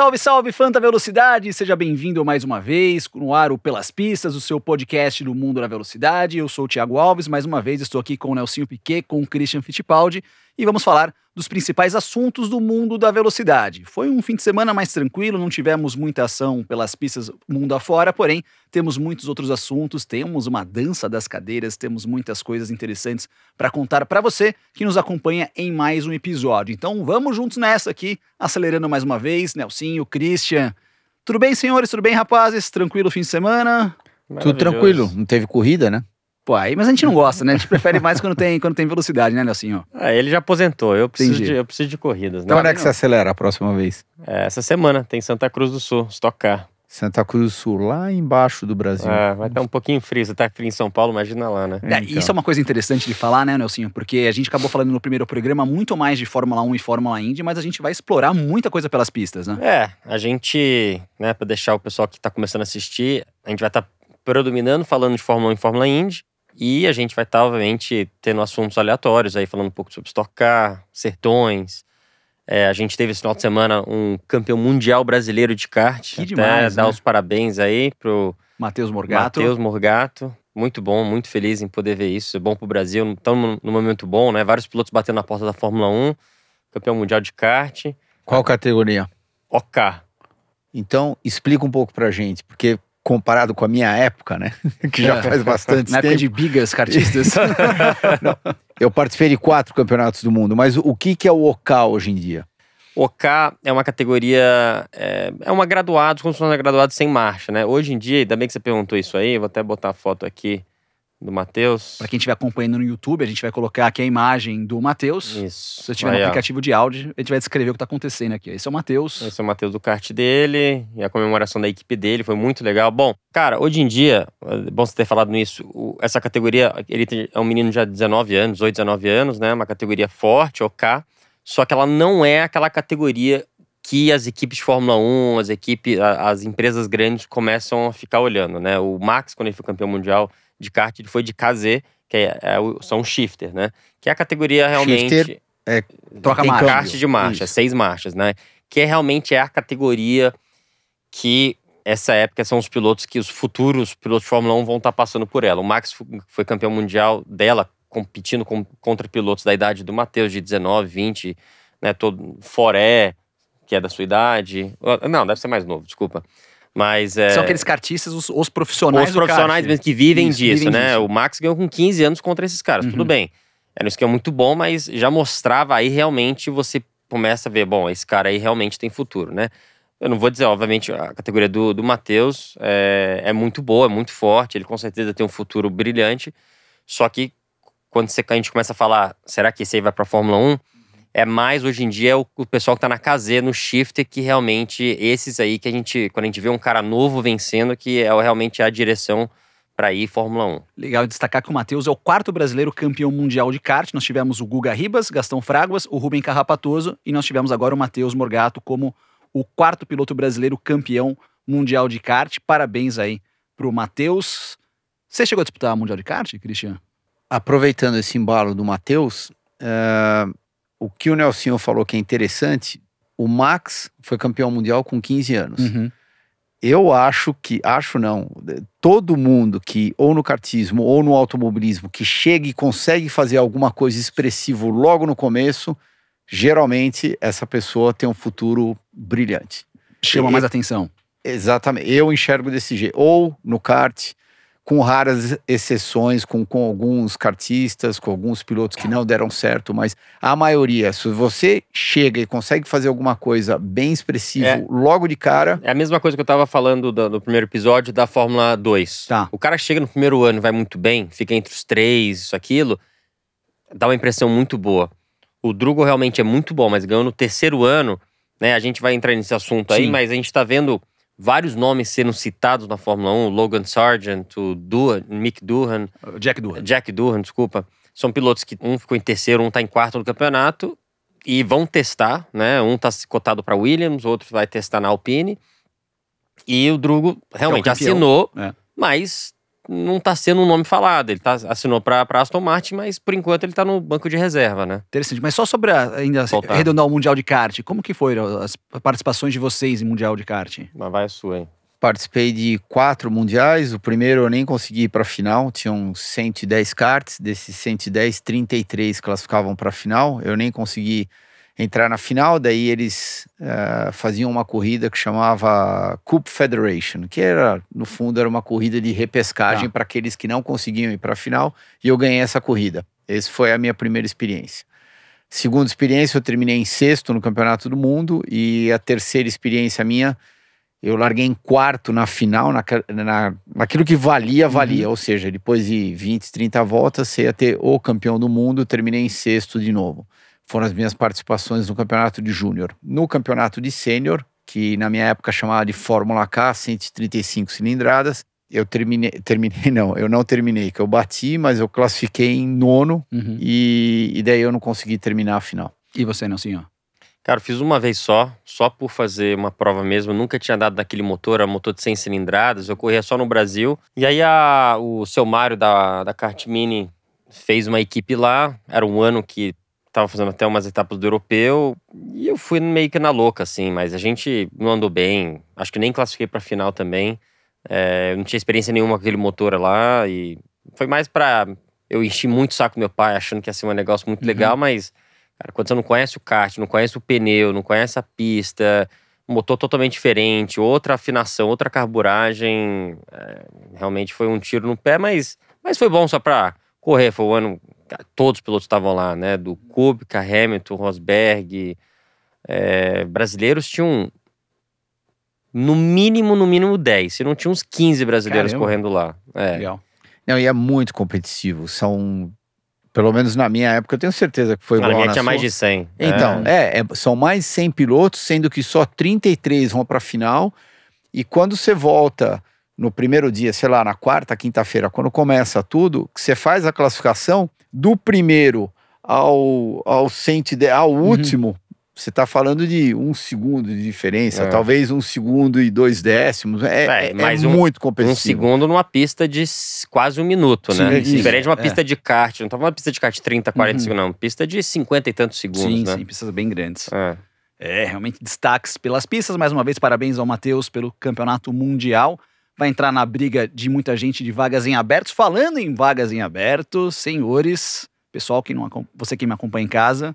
Salve, salve, Fanta Velocidade! Seja bem-vindo mais uma vez no ar o Pelas Pistas, o seu podcast do mundo da velocidade. Eu sou o Thiago Alves, mais uma vez estou aqui com o Nelsinho Piquet, com o Christian Fittipaldi e vamos falar dos principais assuntos do mundo da velocidade. Foi um fim de semana mais tranquilo, não tivemos muita ação pelas pistas mundo afora, porém temos muitos outros assuntos, temos uma dança das cadeiras, temos muitas coisas interessantes para contar para você que nos acompanha em mais um episódio. Então vamos juntos nessa aqui, acelerando mais uma vez, Nelsinho, Christian. Tudo bem, senhores? Tudo bem, rapazes? Tranquilo fim de semana? Tudo tranquilo, não teve corrida, né? Pô, aí, mas a gente não gosta, né? A gente prefere mais quando tem, quando tem velocidade, né, Nelsinho? Ah, ele já aposentou, eu preciso, de, eu preciso de corridas. Então Né? quando é que você acelera a próxima vez? É, essa semana tem Santa Cruz do Sul, Stock Car. Santa Cruz do Sul, lá embaixo do Brasil. É, vai estar um pouquinho frio, você tá frio em São Paulo, imagina lá, né? É, Então. Isso é uma coisa interessante de falar, né, Nelsinho? Porque a gente acabou falando no primeiro programa muito mais de Fórmula 1 e Fórmula Indy, mas a gente vai explorar muita coisa pelas pistas, né? É, a gente, né, pra deixar o pessoal que tá começando a assistir, a gente vai estar predominando falando de Fórmula 1 e Fórmula Indy. E a gente vai estar, obviamente, tendo assuntos aleatórios aí, falando um pouco sobre Stock Car, Sertões. É, a gente teve esse final de semana um campeão mundial brasileiro de kart. Que demais, dar né? os parabéns aí pro Matheus Morgato. Matheus Morgato. Muito bom, muito feliz em poder ver isso. É bom pro Brasil. Estamos num momento bom, né? Vários pilotos batendo na porta da Fórmula 1. Campeão mundial de kart. Qual categoria? OK. Então, explica um pouco pra gente, porque comparado com a minha época, né? que já faz bastante Na época tempo. de bigas kartistas. Eu participei de quatro campeonatos do mundo, mas o que, que é o OK hoje em dia? OK é uma categoria, é, é uma graduado, como se fosse uma graduado sem marcha, né? Hoje em dia, ainda bem que você perguntou isso aí, eu vou até botar a foto aqui do Matheus. Pra quem estiver acompanhando no YouTube, a gente vai colocar aqui a imagem do Matheus. Isso. Se você estiver no ó. aplicativo de áudio, a gente vai descrever o que tá acontecendo aqui. Esse é o Matheus. Esse é o Matheus do kart dele e a comemoração da equipe dele foi muito legal. Bom, cara, hoje em dia, é bom você ter falado nisso, o- essa categoria, ele tem- é um menino já de 19 anos, 18, 19 anos, né? Uma categoria forte, OK, só que ela não é aquela categoria que as equipes de Fórmula 1, as equipes, as empresas grandes começam a ficar olhando, né? O Max, quando ele foi campeão mundial de kart, ele foi de KZ, que é, é o- são shifter, né? Que é a categoria realmente Shifter é Troca tem marcha. kart de marcha, Isso. seis marchas, né? Que é, realmente é a categoria que essa época são os pilotos que os futuros pilotos de Fórmula 1 vão estar passando por ela. O Max foi campeão mundial dela, competindo com- contra pilotos da idade do Matheus, de 19, 20, né? Todo, Foré, que é da sua idade. Não, deve ser mais novo, desculpa. Mas é. São aqueles kartistas, os, os profissionais Os profissionais mesmo que vivem Isso, disso, vivem né? disso. O Max ganhou com 15 anos contra esses caras, Uhum. tudo bem. Era um esquema muito bom, mas já mostrava aí realmente você começa a ver, bom, esse cara aí realmente tem futuro, né? Eu não vou dizer, obviamente, a categoria do, do Matheus é, é muito boa, é muito forte, ele com certeza tem um futuro brilhante. Só que quando você, a gente começa a falar, será que esse aí vai pra Fórmula 1? É mais hoje em dia o, o pessoal que tá na KZ, no shifter, que realmente esses aí que a gente, quando a gente vê um cara novo vencendo, que é realmente a direção pra ir Fórmula 1. Legal destacar que o Matheus é o quarto brasileiro campeão mundial de kart. Nós tivemos o Guga Ribas, Gastão Fraguas, o Rubem Carrapatoso e nós tivemos agora o Matheus Morgato como o quarto piloto brasileiro campeão mundial de kart. Parabéns aí pro Matheus. Você chegou a disputar o Mundial de Kart, Cristian? aproveitando esse embalo do Matheus, é, o que o Nelsinho falou que é interessante, o Max foi campeão mundial com 15 anos. Uhum. Eu acho que, acho não, todo mundo que, ou no kartismo ou no automobilismo, que chega e consegue fazer alguma coisa expressivo logo no começo, geralmente essa pessoa tem um futuro brilhante. Chama E- mais atenção. Exatamente, eu enxergo desse jeito. Ou no kart, com raras exceções, com, com alguns kartistas, com alguns pilotos que não deram certo, mas a maioria, se você chega e consegue fazer alguma coisa bem expressivo É. logo de cara, É a mesma coisa que eu tava falando do, do primeiro episódio da Fórmula 2. Tá. O cara chega no primeiro ano e vai muito bem, fica entre os três, isso, aquilo, dá uma impressão muito boa. O Drugo realmente é muito bom, mas ganhou no terceiro ano, né? A gente vai entrar nesse assunto aí, Sim. mas a gente tá vendo vários nomes sendo citados na Fórmula 1, o Logan Sargent, o Duhan, Mick Duhan, Jack Durham. Jack Durham, desculpa. São pilotos que um ficou em terceiro, um tá em quarto no campeonato e vão testar, né? Um tá cotado para Williams, outro vai testar na Alpine. E o Drugo realmente campeão. assinou, É. mas não tá sendo um nome falado. Ele tá, assinou pra, pra Aston Martin, mas por enquanto ele tá no banco de reserva, né? Interessante. Mas só sobre a, ainda Voltar. arredondar o Mundial de Kart, como que foram as participações de vocês em Mundial de Kart? Mas vai a sua, hein? Participei de quatro mundiais. O primeiro eu nem consegui ir para a final. Tinham 110 karts. Desses 110, 33 classificavam para a final. Eu nem consegui entrar na final. Daí eles eh, faziam uma corrida que chamava Cup Federation, que era, no fundo, era uma corrida de repescagem Tá. para aqueles que não conseguiam ir para a final. E eu ganhei essa corrida. Essa foi a minha primeira experiência. Segunda experiência, eu terminei em sexto no Campeonato do Mundo. E a terceira experiência minha, eu larguei em quarto na final, naque- na, naquilo que valia, valia. Ou seja, depois de 20, 30 voltas, você ia ter o campeão do mundo, terminei em sexto de novo. Foram as minhas participações no campeonato de júnior. No campeonato de sênior, que na minha época chamava de Fórmula K, 135 cilindradas, eu terminei, terminei não, eu não terminei, que eu bati, mas eu classifiquei em nono Uhum. e, e daí eu não consegui terminar a final. E você, Nelsinho? Cara, eu fiz uma vez só, só por fazer uma prova mesmo. Nunca tinha dado naquele motor, era um motor de 100 cilindradas. Eu corria só no Brasil. E aí a- o seu Mário da, da Kart Mini fez uma equipe lá. Era um ano que tava fazendo até umas etapas do europeu. E eu fui meio que na louca, assim. Mas a gente não andou bem. Acho que nem classifiquei pra final também. É, eu não tinha experiência nenhuma com aquele motor lá. E foi mais pra. Eu enchi muito o saco do meu pai, achando que ia ser um negócio muito Uhum. legal, mas. Cara, quando você não conhece o kart, não conhece o pneu, não conhece a pista, um motor totalmente diferente, outra afinação, outra carburagem, é, realmente foi um tiro no pé, mas, mas foi bom só pra correr. Foi o ano. Todos os pilotos estavam lá, né? Do Kubica, Hamilton, Rosberg. é, brasileiros tinham no mínimo, no mínimo 10. Se não tinha uns 15 brasileiros Caramba. correndo lá. É. Legal. Não, e é muito competitivo. São, pelo menos na minha época, eu tenho certeza que foi Na igual minha na tinha mais sua. de 100. Então, é, é- são mais 100 pilotos, sendo que só 33 vão para a final. E quando você volta no primeiro dia, sei lá, na quarta, quinta-feira, quando começa tudo, que você faz a classificação do primeiro ao, ao, 110, ao Uhum. último, você está falando de um segundo de diferença, É. talvez um segundo e dois décimos. É, É, é- é um- muito Um competitivo. segundo numa pista de quase um minuto, né? Sim, sim. Diferente de uma É. pista de kart. Não tava uma pista de kart 30, 40 Uhum. segundos, não. Pista de 50 e tantos segundos, sim, né? sim, pistas bem grandes. É. É, realmente destaques pelas pistas. Mais uma vez, parabéns ao Matheus pelo campeonato mundial. Vai entrar na briga de muita gente de vagas em abertos. Falando em vagas em aberto, senhores, pessoal que não você que me acompanha em casa,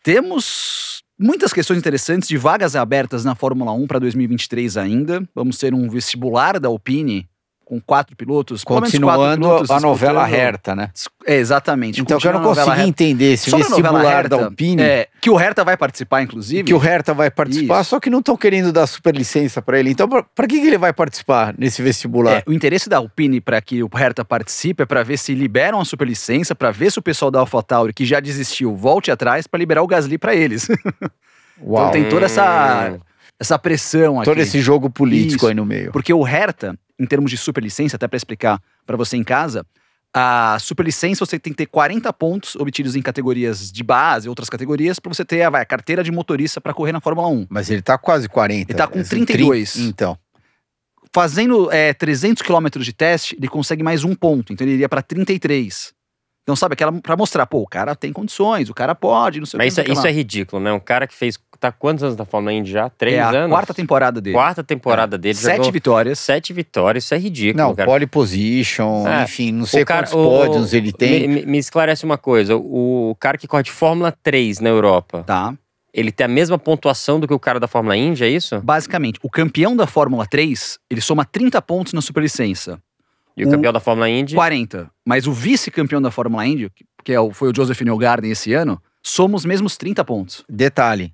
temos muitas questões interessantes de vagas abertas na Fórmula 1 para 2023 ainda. Vamos ter um vestibular da Alpine com quatro pilotos, menos quatro Continuando pilotos a novela Herta, né? É, exatamente. Então, eu não continuando consegui entender esse Sobre vestibular da Herta, Alpine. É, que o Herta vai participar, inclusive. que o Hertha vai participar, Isso. só que não estão querendo dar superlicença para ele. Então, para que, que ele vai participar nesse vestibular? É, o interesse da Alpine para que o Hertha participe é para ver se liberam a superlicença, para ver se o pessoal da AlphaTauri que já desistiu volte atrás para liberar o Gasly para eles. Uau. Então tem toda essa, Hum. Essa pressão aqui. Todo esse jogo político Isso. aí no meio. Porque o Hertha, em termos de superlicença, até para explicar para você em casa, a superlicença você tem que ter 40 pontos obtidos em categorias de base, outras categorias, para você ter a, vai, a carteira de motorista para correr na Fórmula 1. Mas ele tá quase 40. Ele tá com Esse 32. tri- Então, Fazendo é, 300 quilômetros de teste, ele consegue mais um ponto, então ele iria para 33. Então, sabe, aquela para mostrar, pô, o cara tem condições, o cara pode, não sei Mas o isso, que. é- não sei o isso é ridículo, né? Um cara que fez. Tá quantos anos na Fórmula Indy já? Três. É a anos? quarta temporada dele. Quarta temporada dele. Sete jogou vitórias. Sete vitórias, isso é ridículo, não, cara. pole position, É, enfim, não sei O cara- quantos o- pódios ele tem. Me, me- esclarece uma coisa: o, cara que corre de Fórmula 3 na Europa, Tá. ele tem a mesma pontuação do que o cara da Fórmula Indy, é isso? Basicamente, o campeão da Fórmula 3, ele soma 30 pontos na superlicença. E o O- campeão da Fórmula Indy. 40. Mas o vice-campeão da Fórmula Indy, que- que é o- foi o Joseph Newgarden esse ano, soma os mesmos 30 pontos. Detalhe.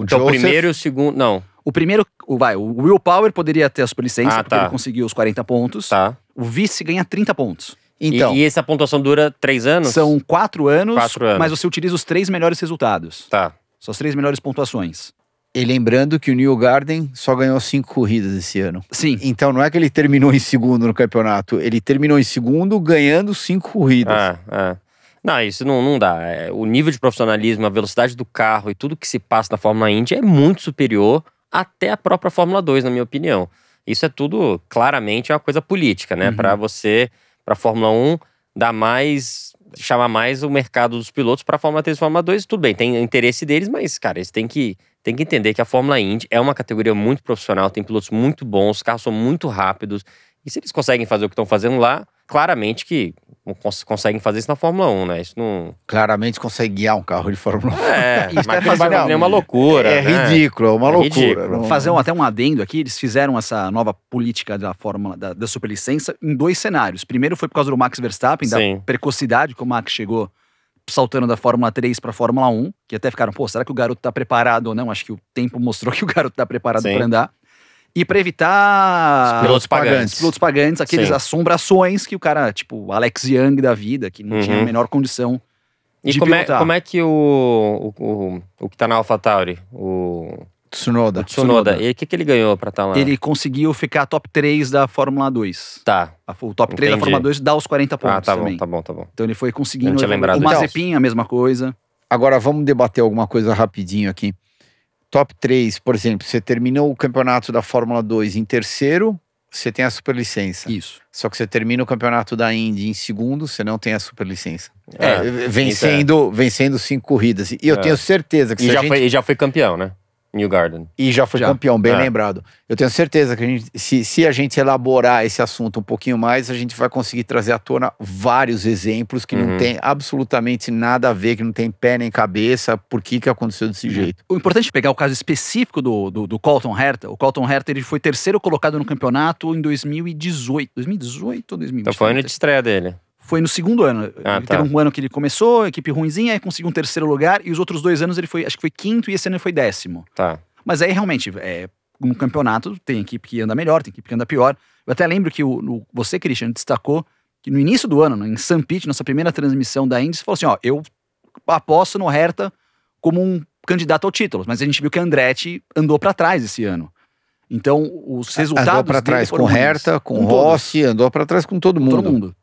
O Então, o Joseph- primeiro e o segundo. Não, O primeiro, o, vai, o Will Power poderia ter a superlicença, Ah, porque tá. ele conseguiu os 40 pontos. tá. O vice ganha 30 pontos. Então, e, e essa pontuação dura três anos? São quatro anos, Quatro anos. mas você utiliza os três melhores resultados. Tá. São as três melhores pontuações. e lembrando que o New Garden só ganhou cinco corridas esse ano. Sim. Então não é que ele terminou em segundo no campeonato, ele terminou em segundo ganhando cinco corridas. Ah, ah. Não, isso não, não dá. É, o nível de profissionalismo, a velocidade do carro e tudo que se passa na Fórmula Indy é muito superior até a própria Fórmula 2, na minha opinião. Isso é tudo claramente uma coisa política, né? Uhum. Para você, para Fórmula 1, dar mais chamar mais o mercado dos pilotos para Fórmula 3 e Fórmula 2, tudo bem, tem interesse deles, mas cara, eles têm que tem que entender que a Fórmula Indy é uma categoria muito profissional, tem pilotos muito bons, os carros são muito rápidos. E se eles conseguem fazer o que estão fazendo lá, claramente que cons conseguem fazer isso na Fórmula 1, né? Isso não. Claramente consegue guiar um carro de Fórmula 1. É, Isso mas vai não vai fazer- fazer nenhuma loucura. É né? ridículo, é uma É loucura. ridículo. Não- Fazer um, até um adendo aqui, eles fizeram essa nova política da Fórmula da, da superlicença em dois cenários. Primeiro foi por causa do Max Verstappen, da Sim. precocidade que o Max chegou saltando da Fórmula 3 para Fórmula 1, que até ficaram, pô, será que o garoto tá preparado ou não? Acho que o tempo mostrou que o garoto tá preparado para andar. E para evitar Os pilotos pagantes. os pilotos pagantes, aqueles Sim. assombrações que o cara, tipo, o Alex Young da vida, que não Uhum. tinha a menor condição E de como é, pilotar. como é que o, o, o, o que tá na AlphaTauri, o, Tsunoda. o Tsunoda, Tsunoda. o que, que ele ganhou pra estar lá? Ele conseguiu ficar top 3 da Fórmula 2. Tá. O top 3 da Entendi. Fórmula 2 dá os 40 pontos Ah, tá também. bom, tá bom, tá bom. Então ele foi conseguindo. Não tinha lembrado o. Mazepin, a mesma coisa. Agora vamos debater alguma coisa rapidinho aqui. Top 3, por exemplo, você terminou o campeonato da Fórmula 2 em terceiro, você tem a superlicença. Isso. Só que você termina o campeonato da Indy em segundo, você não tem a superlicença. É, vencendo, vencendo cinco corridas. E eu É. tenho certeza que E se a já, gente... foi, e já foi campeão, né? New Garden. E já foi Já. campeão, bem É. lembrado. Eu tenho certeza que a gente, se, se a gente elaborar esse assunto um pouquinho mais, a gente vai conseguir trazer à tona vários exemplos que Uhum. não tem absolutamente nada a ver, que não tem pé nem cabeça, por que, que aconteceu desse jeito. O importante é pegar o caso específico do, do, do Colton Herta. O Colton Herta ele foi terceiro colocado no campeonato em 2018. 2018 ou 2018? Então foi ano de estreia dele. Foi no segundo ano. Ah, ele tá. teve um ano que ele começou, equipe ruimzinha, aí conseguiu um terceiro lugar, e os outros dois anos ele foi, acho que foi quinto, e esse ano ele foi décimo. Tá. Mas aí realmente, é, no campeonato, tem equipe que anda melhor, tem equipe que anda pior. Eu até lembro que o, no- você, Christian, destacou que no início do ano, em San Pete, nossa primeira transmissão da Indy, você falou assim: ó, eu aposto no Herta como um candidato ao título, mas a gente viu que a Andretti andou pra trás esse ano. Então, os resultados. andou para trás com. Herta, com, Com todos. Rossi, andou para trás com todo mundo. Todo mundo.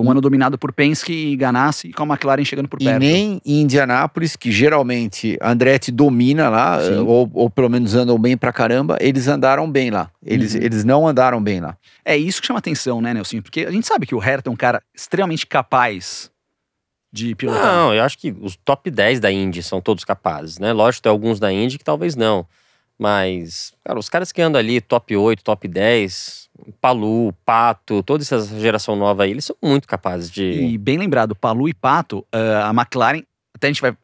Um ano dominado por Penske e Ganassi, e com a McLaren chegando por E perto. nem em Indianápolis, que geralmente a Andretti domina lá, ou, ou pelo menos andam bem pra caramba, eles andaram bem lá. Eles, Uhum. eles não andaram bem lá. É isso que chama atenção, né, Nelson? Porque a gente sabe que o Herta é um cara extremamente capaz de pilotar. Não, eu acho que os top 10 da Indy são todos capazes, né? Lógico, tem alguns da Indy que talvez não. Mas, cara, os caras que andam ali, top 8, top 10, Palu, Pato, toda essa geração nova aí, eles são muito capazes de. E bem lembrado, Palu e Pato, ah, a McLaren, até a gente vai,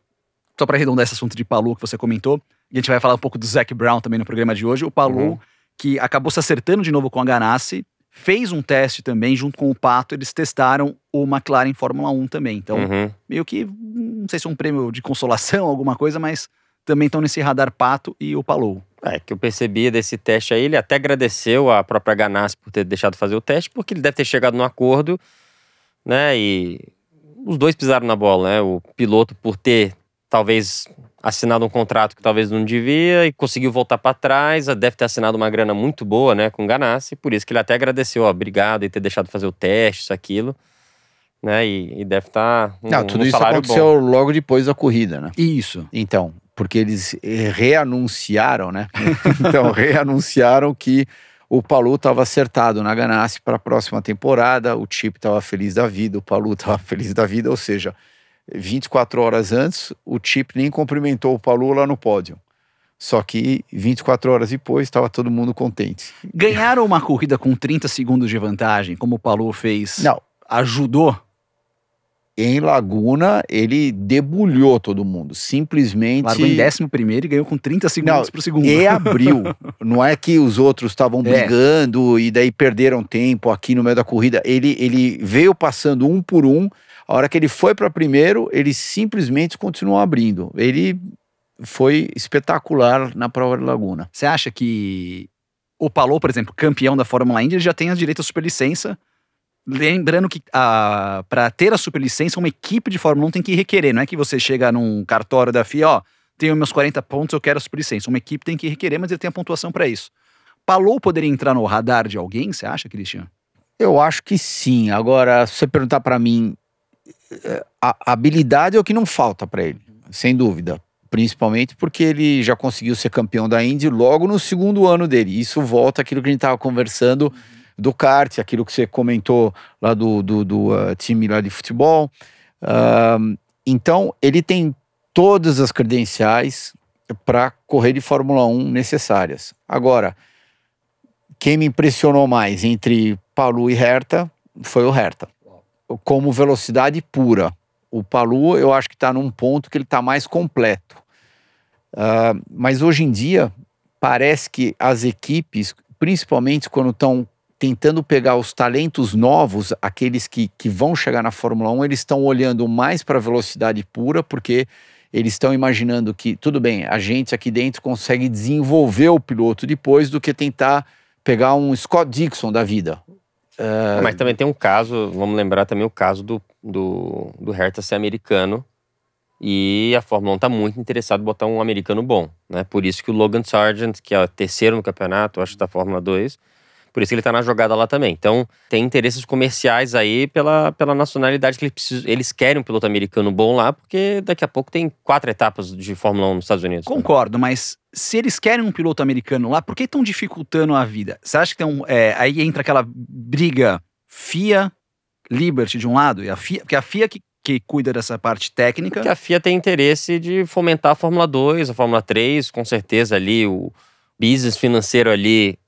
só para arredondar esse assunto de Palu que você comentou, e a gente vai falar um pouco do Zac Brown também no programa de hoje. O Palu, Uhum. que acabou se acertando de novo com a Ganassi, fez um teste também junto com o Pato, eles testaram o McLaren Fórmula 1 também. Então, Uhum. meio que, não sei se é um prêmio de consolação, alguma coisa, mas também estão nesse radar Pato e o Palu. É, que eu percebi desse teste aí, ele até agradeceu a própria Ganassi por ter deixado fazer o teste, porque ele deve ter chegado num acordo, né? E os dois pisaram na bola, né? O piloto por ter talvez assinado um contrato que talvez não devia e conseguiu voltar para trás, deve ter assinado uma grana muito boa, né, com Ganassi, por isso que ele até agradeceu, ó, obrigado e ter deixado fazer o teste, isso aquilo, né? E, e deve estar um, não, tudo um isso aconteceu bom. logo depois da corrida, né? Isso. Então, porque eles eh, reanunciaram, né? então, reanunciaram que o Palu estava acertado na Ganassi para a próxima temporada, o Chip estava feliz da vida, o Palu estava feliz da vida, ou seja, 24 horas antes, o Chip nem cumprimentou o Palu lá no pódio. Só que 24 horas depois estava todo mundo contente. Ganharam uma corrida com 30 segundos de vantagem, como o Palu fez, Não, ajudou em Laguna ele debulhou todo mundo, simplesmente Largou em 11 primeiro e ganhou com 30 segundos Não, por segundo. e abriu. Não é que os outros estavam É. brigando e daí perderam tempo aqui no meio da corrida. Ele, ele veio passando um por um. A hora que ele foi para primeiro, ele simplesmente continuou abrindo. Ele foi espetacular na prova de Laguna. Você acha que o Palou, por exemplo, campeão da Fórmula Indy, ele já tem a direito à superlicença? Lembrando que para ter a superlicença, uma equipe de Fórmula 1 tem que requerer. Não é que você chega num cartório da FIA, ó, tenho meus 40 pontos, eu quero a superlicença. Uma equipe tem que requerer, mas ele tem a pontuação para isso. Palou poderia entrar no radar de alguém, você acha, Cristian? Eu acho que sim. Agora, se você perguntar para mim, eh, a habilidade é o que não falta para ele, sem dúvida. principalmente porque ele já conseguiu ser campeão da Indy logo no segundo ano dele. Isso volta àquilo que a gente estava conversando do kart, aquilo que você comentou lá do, do, do uh, time lá de futebol. Uh, então, ele tem todas as credenciais para correr de Fórmula 1 necessárias. Agora, quem me impressionou mais entre Palu e Herta foi o Herta. Como velocidade pura. O Palu, eu acho que está num ponto que ele está mais completo. Uh, mas hoje em dia, parece que as equipes, principalmente quando estão tentando pegar os talentos novos, aqueles que, que vão chegar na Fórmula 1, eles estão olhando mais para a velocidade pura, porque eles estão imaginando que, tudo bem, a gente aqui dentro consegue desenvolver o piloto depois do que tentar pegar um Scott Dixon da vida. Uh... Mas também tem um caso, vamos lembrar também o caso do, do, do Hertha ser americano, e a Fórmula 1 está muito interessada em botar um americano bom, né? Por isso que o Logan Sargent, que é o terceiro no campeonato, acho, da Fórmula 2, por isso que ele está na jogada lá também. Então, tem interesses comerciais aí pela, pela nacionalidade que eles, precisam, eles querem um piloto americano bom lá, porque daqui a pouco tem quatro etapas de Fórmula 1 nos Estados Unidos. Né? Concordo, né? mas se eles querem um piloto americano lá, por que estão dificultando a vida? Você acha que tem um. É, aí entra aquela briga FIA, Liberty de um lado, e a FIA, porque a FIA que que cuida dessa parte técnica. Porque a FIA tem interesse de fomentar a Fórmula 2, a Fórmula 3, com certeza ali o business financeiro ali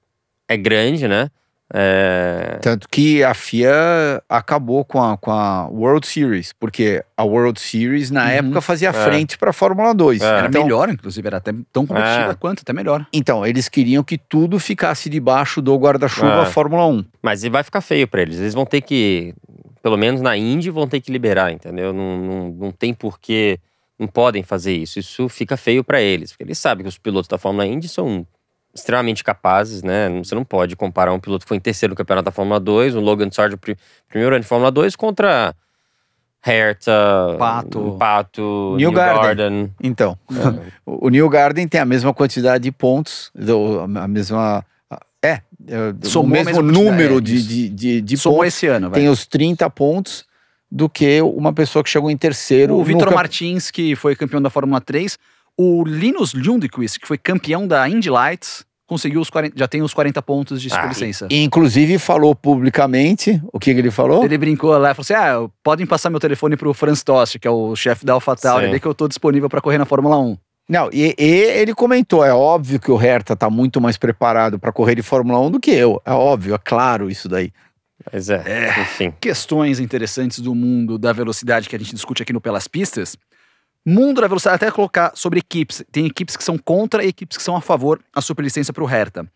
é grande, né? É... Tanto que a FIA acabou com a, com a World Series, porque a World Series na uhum. época fazia é. frente para a Fórmula 2. É. Era então, melhor, inclusive, era até tão competitiva é. quanto, até melhor. Então, eles queriam que tudo ficasse debaixo do guarda-chuva é. Fórmula 1. Mas vai ficar feio para eles. Eles vão ter que, pelo menos na Indy, vão ter que liberar, entendeu? Não, não, não tem porquê, não podem fazer isso. Isso fica feio para eles, porque eles sabem que os pilotos da Fórmula Indy são extremamente capazes, né? Você não pode comparar um piloto que foi em terceiro no campeonato da Fórmula 2, o Logan Sargent, primeiro ano de Fórmula 2, contra Hertha, Pato, Pato New, New Garden. Garden. Então, é. o New Garden tem a mesma quantidade de pontos, a mesma. É, é Somou o mesmo número de, de, de, de Somou pontos. esse ano, Tem os 30 pontos do que uma pessoa que chegou em terceiro. O Vitor Martins, que foi campeão da Fórmula 3, o Linus Lundqvist, que foi campeão da Indy Lights, conseguiu os 40, já tem os 40 pontos de ah, licença. E, inclusive falou publicamente, o que, que, ele falou? Ele brincou lá, falou assim, ah, podem passar meu telefone pro Franz Tost, que é o chefe da AlphaTauri, que eu tô disponível para correr na Fórmula 1. Não, e, e, ele comentou, é óbvio que o Hertha tá muito mais preparado para correr de Fórmula 1 do que eu. É óbvio, é claro isso daí. Mas é, é, enfim. Questões interessantes do mundo da velocidade que a gente discute aqui no Pelas Pistas. Mundo da velocidade, até colocar sobre equipes. Tem equipes que são contra e equipes que são a favor a superlicença para o Hertha.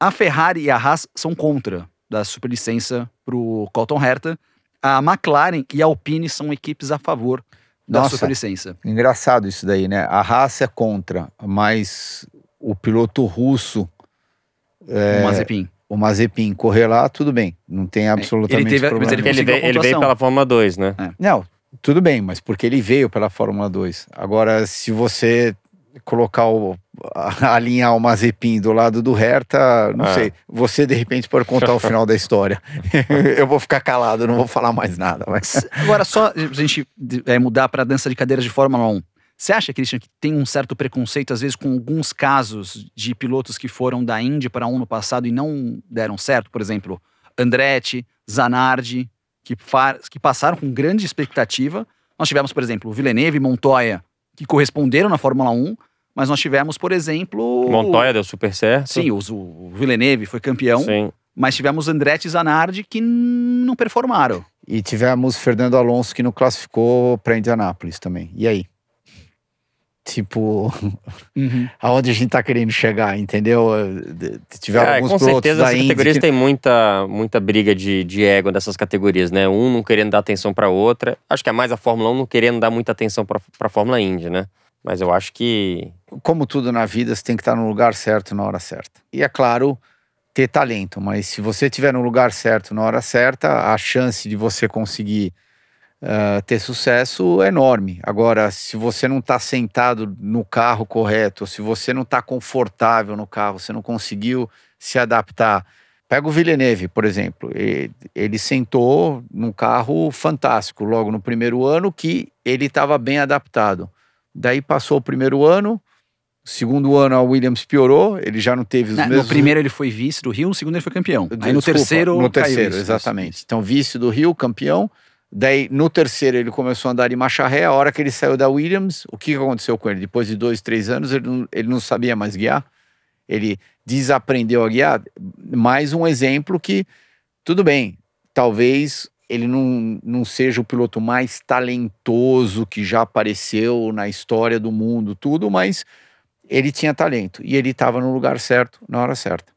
A Ferrari e a Haas são contra da superlicença para o Colton Hertha. A McLaren e a Alpine são equipes a favor da Nossa, superlicença. Engraçado isso daí, né? A Haas é contra, mas o piloto russo. É, o Mazepin. O Mazepin correr lá, tudo bem. Não tem absolutamente ele teve, problema. Ele, ele, veio, ele veio pela Fórmula 2, né? É. Não, tudo bem, mas porque ele veio pela Fórmula 2. Agora, se você colocar o, alinhar o Mazepin do lado do Hertha, não ah. sei. Você de repente pode contar o final da história. eu vou ficar calado, não vou falar mais nada. Mas... Agora, só a gente é, mudar para dança de cadeiras de Fórmula 1. Você acha, Christian, que tem um certo preconceito, às vezes, com alguns casos de pilotos que foram da Indy para um no passado e não deram certo? Por exemplo, Andretti, Zanardi, que, que passaram com grande expectativa. Nós tivemos, por exemplo, Villeneuve e Montoya, que corresponderam na Fórmula 1, mas nós tivemos, por exemplo. Montoya deu super certo. Sim, o, o Villeneuve foi campeão. Sim. Mas tivemos Andretti e Zanardi que não performaram. E tivemos Fernando Alonso que não classificou para Indianápolis também. E aí? Tipo, uhum. aonde a gente tá querendo chegar, entendeu? Tiveram é, alguns com certeza as categorias que... tem muita, muita briga de, de ego dessas categorias, né? Um não querendo dar atenção para outra. Acho que é mais a Fórmula 1 não querendo dar muita atenção para a Fórmula Indy, né? Mas eu acho que. Como tudo na vida, você tem que estar no lugar certo na hora certa. E é claro, ter talento, mas se você estiver no lugar certo na hora certa, a chance de você conseguir uh, ter sucesso enorme. Agora, se você não está sentado no carro correto, se você não está confortável no carro, você não conseguiu se adaptar. Pega o Villeneuve, por exemplo. Ele, ele sentou num carro fantástico logo no primeiro ano que ele estava bem adaptado. Daí passou o primeiro ano, segundo ano a Williams piorou, ele já não teve os Né, mesmos. No primeiro ele foi vice do Rio, no segundo ele foi campeão. Aí no Desculpa, terceiro. No caiu terceiro, isso, exatamente. Então, vice do Rio, campeão. Daí, no terceiro, ele começou a andar de marcha ré. A hora que ele saiu da Williams, o que que aconteceu com ele? Depois de dois, três anos, ele não, ele não sabia mais guiar. Ele desaprendeu a guiar. Mais um exemplo que, tudo bem, talvez ele não, não seja o piloto mais talentoso que já apareceu na história do mundo, tudo, mas ele tinha talento. E ele estava no lugar certo, na hora certa.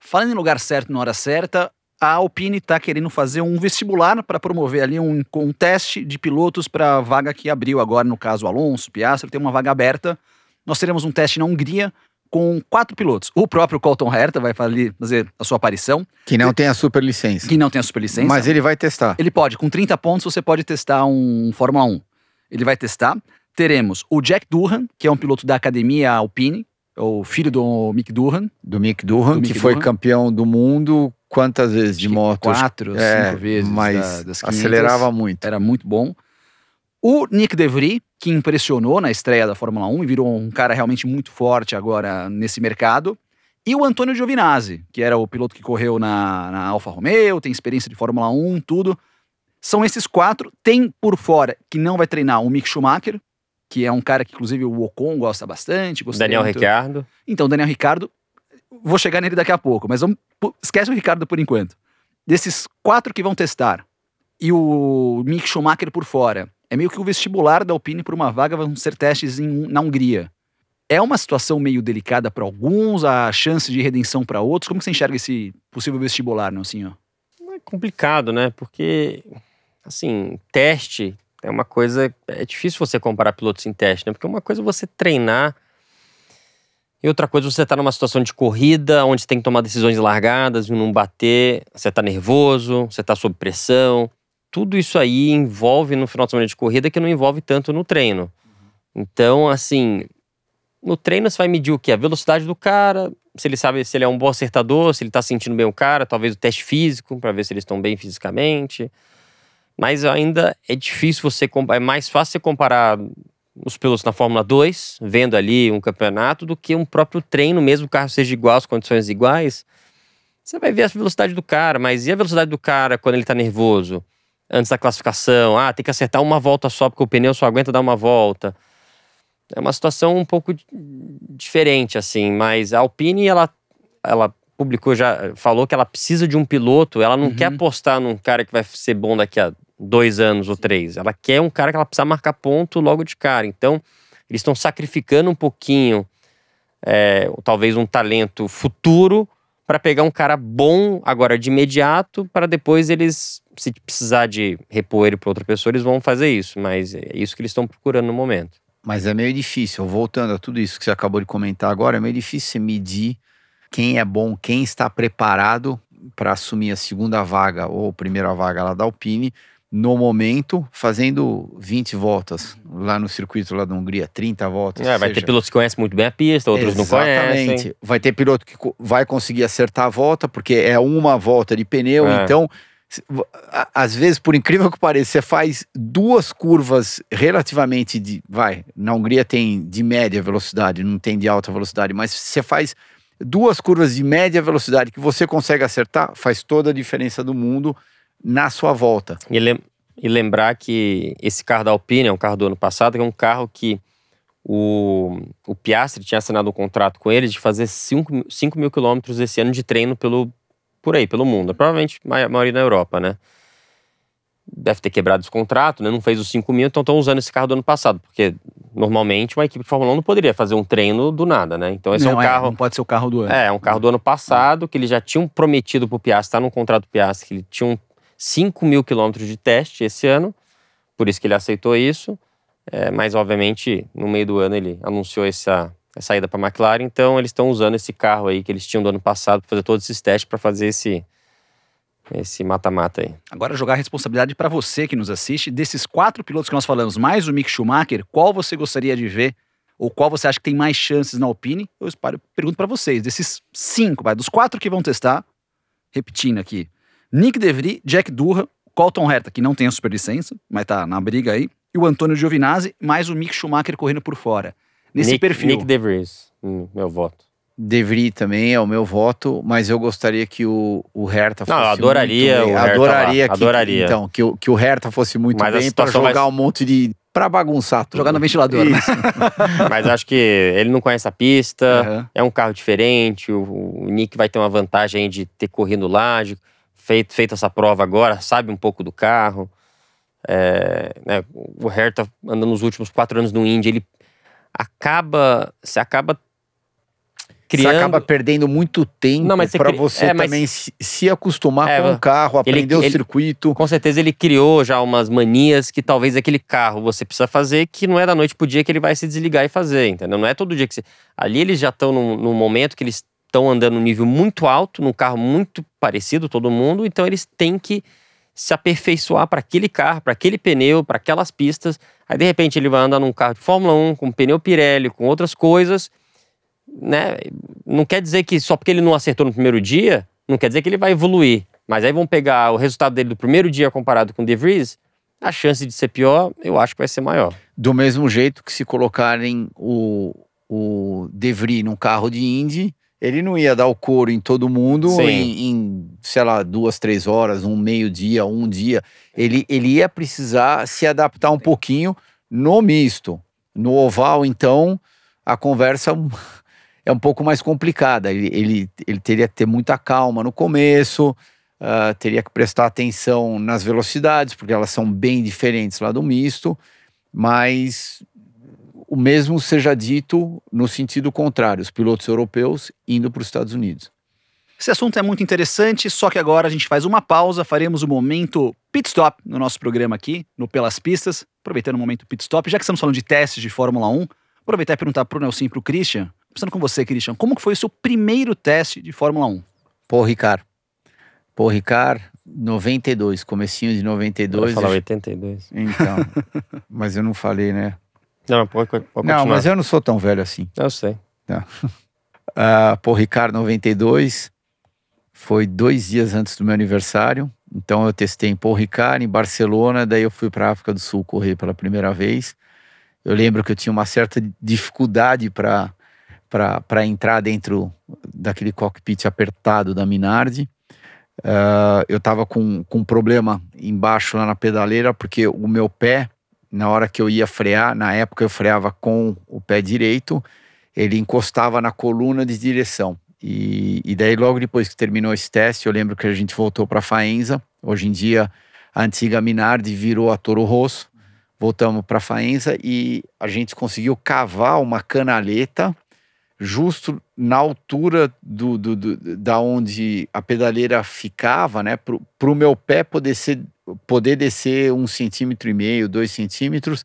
Falando em lugar certo na hora certa, a Alpine está querendo fazer um vestibular para promover ali um, um teste de pilotos para a vaga que abriu agora, no caso Alonso, Piastri, tem uma vaga aberta. Nós teremos um teste na Hungria com quatro pilotos. O próprio Colton Herta vai fazer a sua aparição, Que não tem a superlicença. que não tem a superlicença. Mas ele vai testar. Ele pode, com 30 pontos, você pode testar um Fórmula 1. Ele vai testar. Teremos o Jack Durham, que é um piloto da academia Alpine, o filho do Mick Durham. Do Mick Durham, Do que Mick foi Durham. campeão do mundo quantas vezes de moto? Quatro, É, cinco vezes. mas da- das 500. acelerava muito. Era muito bom. O Nick DeVry, que impressionou na estreia da Fórmula 1 e virou um cara realmente muito forte agora nesse mercado. E o Antônio Giovinazzi, que era o piloto que correu na, na Alfa Romeo, tem experiência de Fórmula 1, tudo. São esses quatro. Tem por fora, que não vai treinar, o Mick Schumacher, que é um cara que inclusive o Ocon gosta bastante. gostaria Daniel muito. Ricciardo. Então, Daniel Ricardo, vou chegar nele daqui a pouco, mas vamos, esquece o Ricardo por enquanto. Desses quatro que vão testar e o Mick Schumacher por fora, é meio que o vestibular da Alpine por uma vaga vão ser testes em- na Hungria. É uma situação meio delicada para alguns, a chance de redenção para outros. Como você enxerga esse possível vestibular, Nelsinho? É complicado, né? Porque, assim, teste é uma coisa. É difícil você comparar pilotos em teste, né? Porque uma coisa é você treinar. E outra coisa, você tá numa situação de corrida, onde tem que tomar decisões largadas e não bater, você tá nervoso, você tá sob pressão. Tudo isso aí envolve no final de semana de corrida que não envolve tanto no treino. Então, assim, no treino você vai medir o quê? A velocidade do cara, se ele sabe se ele é um bom acertador, se ele tá sentindo bem o cara, talvez o teste físico, para ver se eles estão bem fisicamente. Mas ainda é difícil você é mais fácil você comparar os pilotos na Fórmula 2, vendo ali um campeonato, do que um próprio treino, mesmo o carro seja igual, as condições iguais. Você vai ver a velocidade do cara, mas e a velocidade do cara quando ele tá nervoso? Antes da classificação, ah, tem que acertar uma volta só, porque o pneu só aguenta dar uma volta. É uma situação um pouco di- diferente, assim, mas a Alpine, ela, ela publicou já, falou que ela precisa de um piloto, ela não Uhum. quer apostar num cara que vai ser bom daqui a dois anos ou três. Ela quer um cara que ela precisa marcar ponto logo de cara. Então, eles estão sacrificando um pouquinho, é, talvez um talento futuro, para pegar um cara bom agora de imediato, para depois eles, se precisar de repor ele para outra pessoa, eles vão fazer isso. Mas é isso que eles estão procurando no momento. Mas é meio difícil, voltando a tudo isso que você acabou de comentar agora, é meio difícil você medir quem é bom, quem está preparado para assumir a segunda vaga ou primeira vaga lá da Alpine no momento, fazendo 20 voltas lá no circuito lá da Hungria, 30 voltas. É, vai seja. ter pilotos que conhecem muito bem a pista, outros não conhecem. Exatamente. Vai ter piloto que vai conseguir acertar a volta, porque é uma volta de pneu, É. então. Às vezes, por incrível que pareça, você faz duas curvas relativamente de. Vai, na Hungria tem de média velocidade, não tem de alta velocidade, mas você faz duas curvas de média velocidade que você consegue acertar, faz toda a diferença do mundo na sua volta. E, lem- e lembrar que esse carro da Alpine é um carro do ano passado, que é um carro que o, o Piastri tinha assinado um contrato com eles de fazer 5 mil quilômetros esse ano de treino pelo, por aí, pelo mundo. Provavelmente a maioria na Europa, né? Deve ter quebrado esse contrato, né? Não fez os 5 mil, então estão usando esse carro do ano passado. Porque normalmente uma equipe de Fórmula 1 não poderia fazer um treino do nada, né? Então esse não, é um carro. não pode ser o carro do ano. É, é um carro do ano passado que eles já tinham prometido pro Piastri, tá no contrato do Piastri, que ele tinha um 5 mil quilômetros de teste esse ano, por isso que ele aceitou isso. É, mas, obviamente, no meio do ano ele anunciou essa, saída para a McLaren, então eles estão usando esse carro aí que eles tinham do ano passado para fazer todos esses testes, para fazer esse esse mata-mata aí. Agora jogar a responsabilidade para você que nos assiste. Desses quatro pilotos que nós falamos, mais o Mick Schumacher, qual você gostaria de ver? Ou qual você acha que tem mais chances na Alpine? Eu espero, pergunto para vocês. Desses cinco, vai, dos quatro que vão testar, repetindo aqui. Nick DeVry, Jack Durra, Colton Herta, que não tem a superlicença, mas tá na briga aí. e o Antônio Giovinazzi, mais o Mick Schumacher correndo por fora. Nesse Nick, perfil. Nick DeVries, hum, meu voto. Devry também é o meu voto, mas eu gostaria que o, o Hertha fosse Não, eu adoraria muito bem. o Hertha adoraria lá, que, adoraria. Então, que, o- que o Hertha fosse muito Mas bem para jogar vai- um monte de... para bagunçar tudo. Jogar no ventilador, né? Mas acho que ele não conhece a pista, Aham. é um carro diferente. O, o Nick vai ter uma vantagem aí de ter corrido lá, de feito, feito essa prova agora, sabe um pouco do carro. É, né, o Hertha andando nos últimos quatro anos no Indy, ele acaba. Você acaba criando. Você acaba perdendo muito tempo mas para cri- você é, mas- também se, se acostumar É, com o carro, ele- aprender o ele- circuito. Com certeza ele criou já umas manias que talvez aquele carro você precisa fazer, que não é da noite pro dia que ele vai se desligar e fazer, entendeu? Não é todo dia que você. Ali eles já estão num, num momento que eles estão andando num nível muito alto, num carro muito parecido, todo mundo, então eles têm que se aperfeiçoar para aquele carro, para aquele pneu, para aquelas pistas. Aí de repente ele vai andar num carro de Fórmula 1, com pneu Pirelli, com outras coisas, né? Não quer dizer que só porque ele não acertou no primeiro dia, não quer dizer que ele vai evoluir. Mas aí vão pegar o resultado dele do primeiro dia comparado com o De Vries, a chance de ser pior, eu acho que vai ser maior. Do mesmo jeito que se colocarem o, o Devry num carro de Indy, ele não ia dar o couro em todo mundo em, em, sei lá, duas, três horas, um meio-dia, um dia. Ele, ele ia precisar se adaptar um pouquinho no misto. No oval, então, a conversa é um pouco mais complicada. Ele, ele, ele teria que ter muita calma no começo, ah, teria que prestar atenção nas velocidades, porque elas são bem diferentes lá do misto, mas o mesmo seja dito no sentido contrário, os pilotos europeus indo para os Estados Unidos. Esse assunto é muito interessante, só que agora a gente faz uma pausa, faremos o momento pit stop no nosso programa aqui, no Pelas Pistas. Aproveitando o momento pit stop, já que estamos falando de testes de Fórmula 1, aproveitar e perguntar pro Nelson e pro Christian, começando com você, Christian, como que foi o seu primeiro teste de Fórmula 1? Pô, Ricard. Pô, Ricard, 92, comecinho de Eu 92. ia falar eu- 82. Então, mas eu não falei, né? Não, pode, pode Não, continuar. mas eu não sou tão velho assim. Eu sei. Uh, Pô, Ricard 92 foi dois dias antes do meu aniversário. Então eu testei em Paul Ricard, em Barcelona, daí eu fui para a África do Sul correr pela primeira vez. Eu lembro que eu tinha uma certa dificuldade para para entrar dentro daquele cockpit apertado da Minardi. Uh, eu estava com, com um problema embaixo lá na pedaleira, porque o meu pé, na hora que eu ia frear, na época eu freava com o pé direito, ele encostava na coluna de direção. E, e daí, logo depois que terminou esse teste, eu lembro que a gente voltou para Faenza. Hoje em dia, a antiga Minardi virou a Toro Rosso. Voltamos para Faenza e a gente conseguiu cavar uma canaleta justo na altura do, do, do- da onde a pedaleira ficava, né? Para o meu pé poder, ser, poder descer um centímetro e meio, dois centímetros,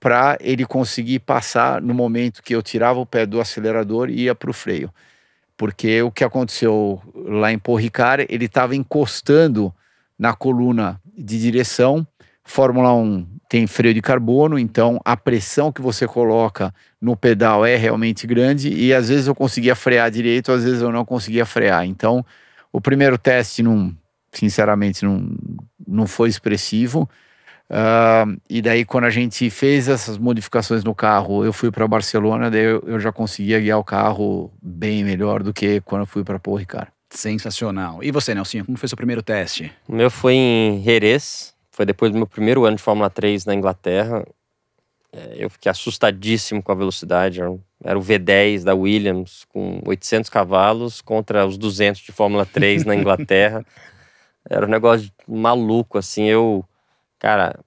para ele conseguir passar no momento que eu tirava o pé do acelerador e ia para o freio. Porque o que aconteceu lá em Porricar, ele estava encostando na coluna de direção. Fórmula 1 tem freio de carbono, então a pressão que você coloca no pedal é realmente grande e às vezes eu conseguia frear direito, às vezes eu não conseguia frear. Então, o primeiro teste não, sinceramente, não, não foi expressivo. Ah, e daí, quando a gente fez essas modificações no carro, eu fui para Barcelona, daí eu, eu já conseguia guiar o carro bem melhor do que quando eu fui para Paul Ricard. Sensacional. E você, Nelson, como foi seu primeiro teste? O meu foi em Jerez, foi depois do meu primeiro ano de Fórmula 3 na Inglaterra. É, Eu fiquei assustadíssimo com a velocidade. Era Era o V10 da Williams com 800 cavalos contra os 200 de Fórmula 3 na Inglaterra. Era um negócio maluco, assim. Eu, cara,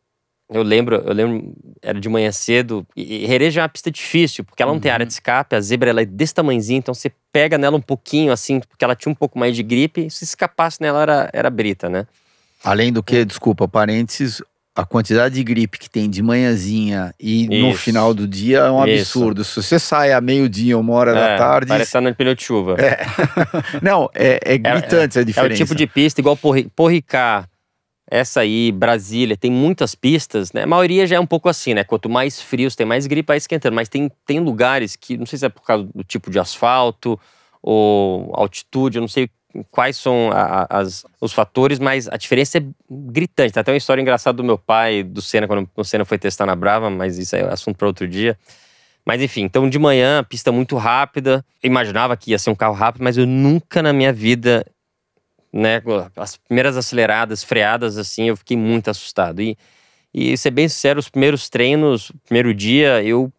eu lembro, eu lembro, era de manhã cedo. E e é uma pista difícil, porque ela não tem área de escape. A zebra ela é desse tamanhozinho, então você pega nela um pouquinho, assim, porque ela tinha um pouco mais de gripe. E se escapasse nela, era, era brita, né? Além do que, desculpa, parênteses, a quantidade de gripe que tem de manhãzinha e no Isso. final do dia é um Isso. absurdo. Se você sai a meio-dia, uma hora da É, tarde. Parece estar no pneu de chuva. É, Não, é, é gritante a o diferença. tipo de pista, igual Porri- Porricá, essa aí, Brasília, tem muitas pistas, né? A maioria já é um pouco assim, né? Quanto mais frios, tem mais gripe, vai esquentando. Mas tem, tem lugares que, não sei se é por causa do tipo de asfalto ou altitude, eu não sei quais são a, as, os fatores, mas a diferença é gritante. Tem até uma história engraçada do meu pai, do Senna, quando o Senna foi testar na Brava, mas isso é assunto para outro dia. Mas enfim, então de manhã, pista muito rápida. Eu imaginava que ia ser um carro rápido, mas eu nunca na minha vida, né, as primeiras aceleradas, freadas assim, eu fiquei muito assustado. E, e ser bem sincero, os primeiros treinos, primeiro dia, eu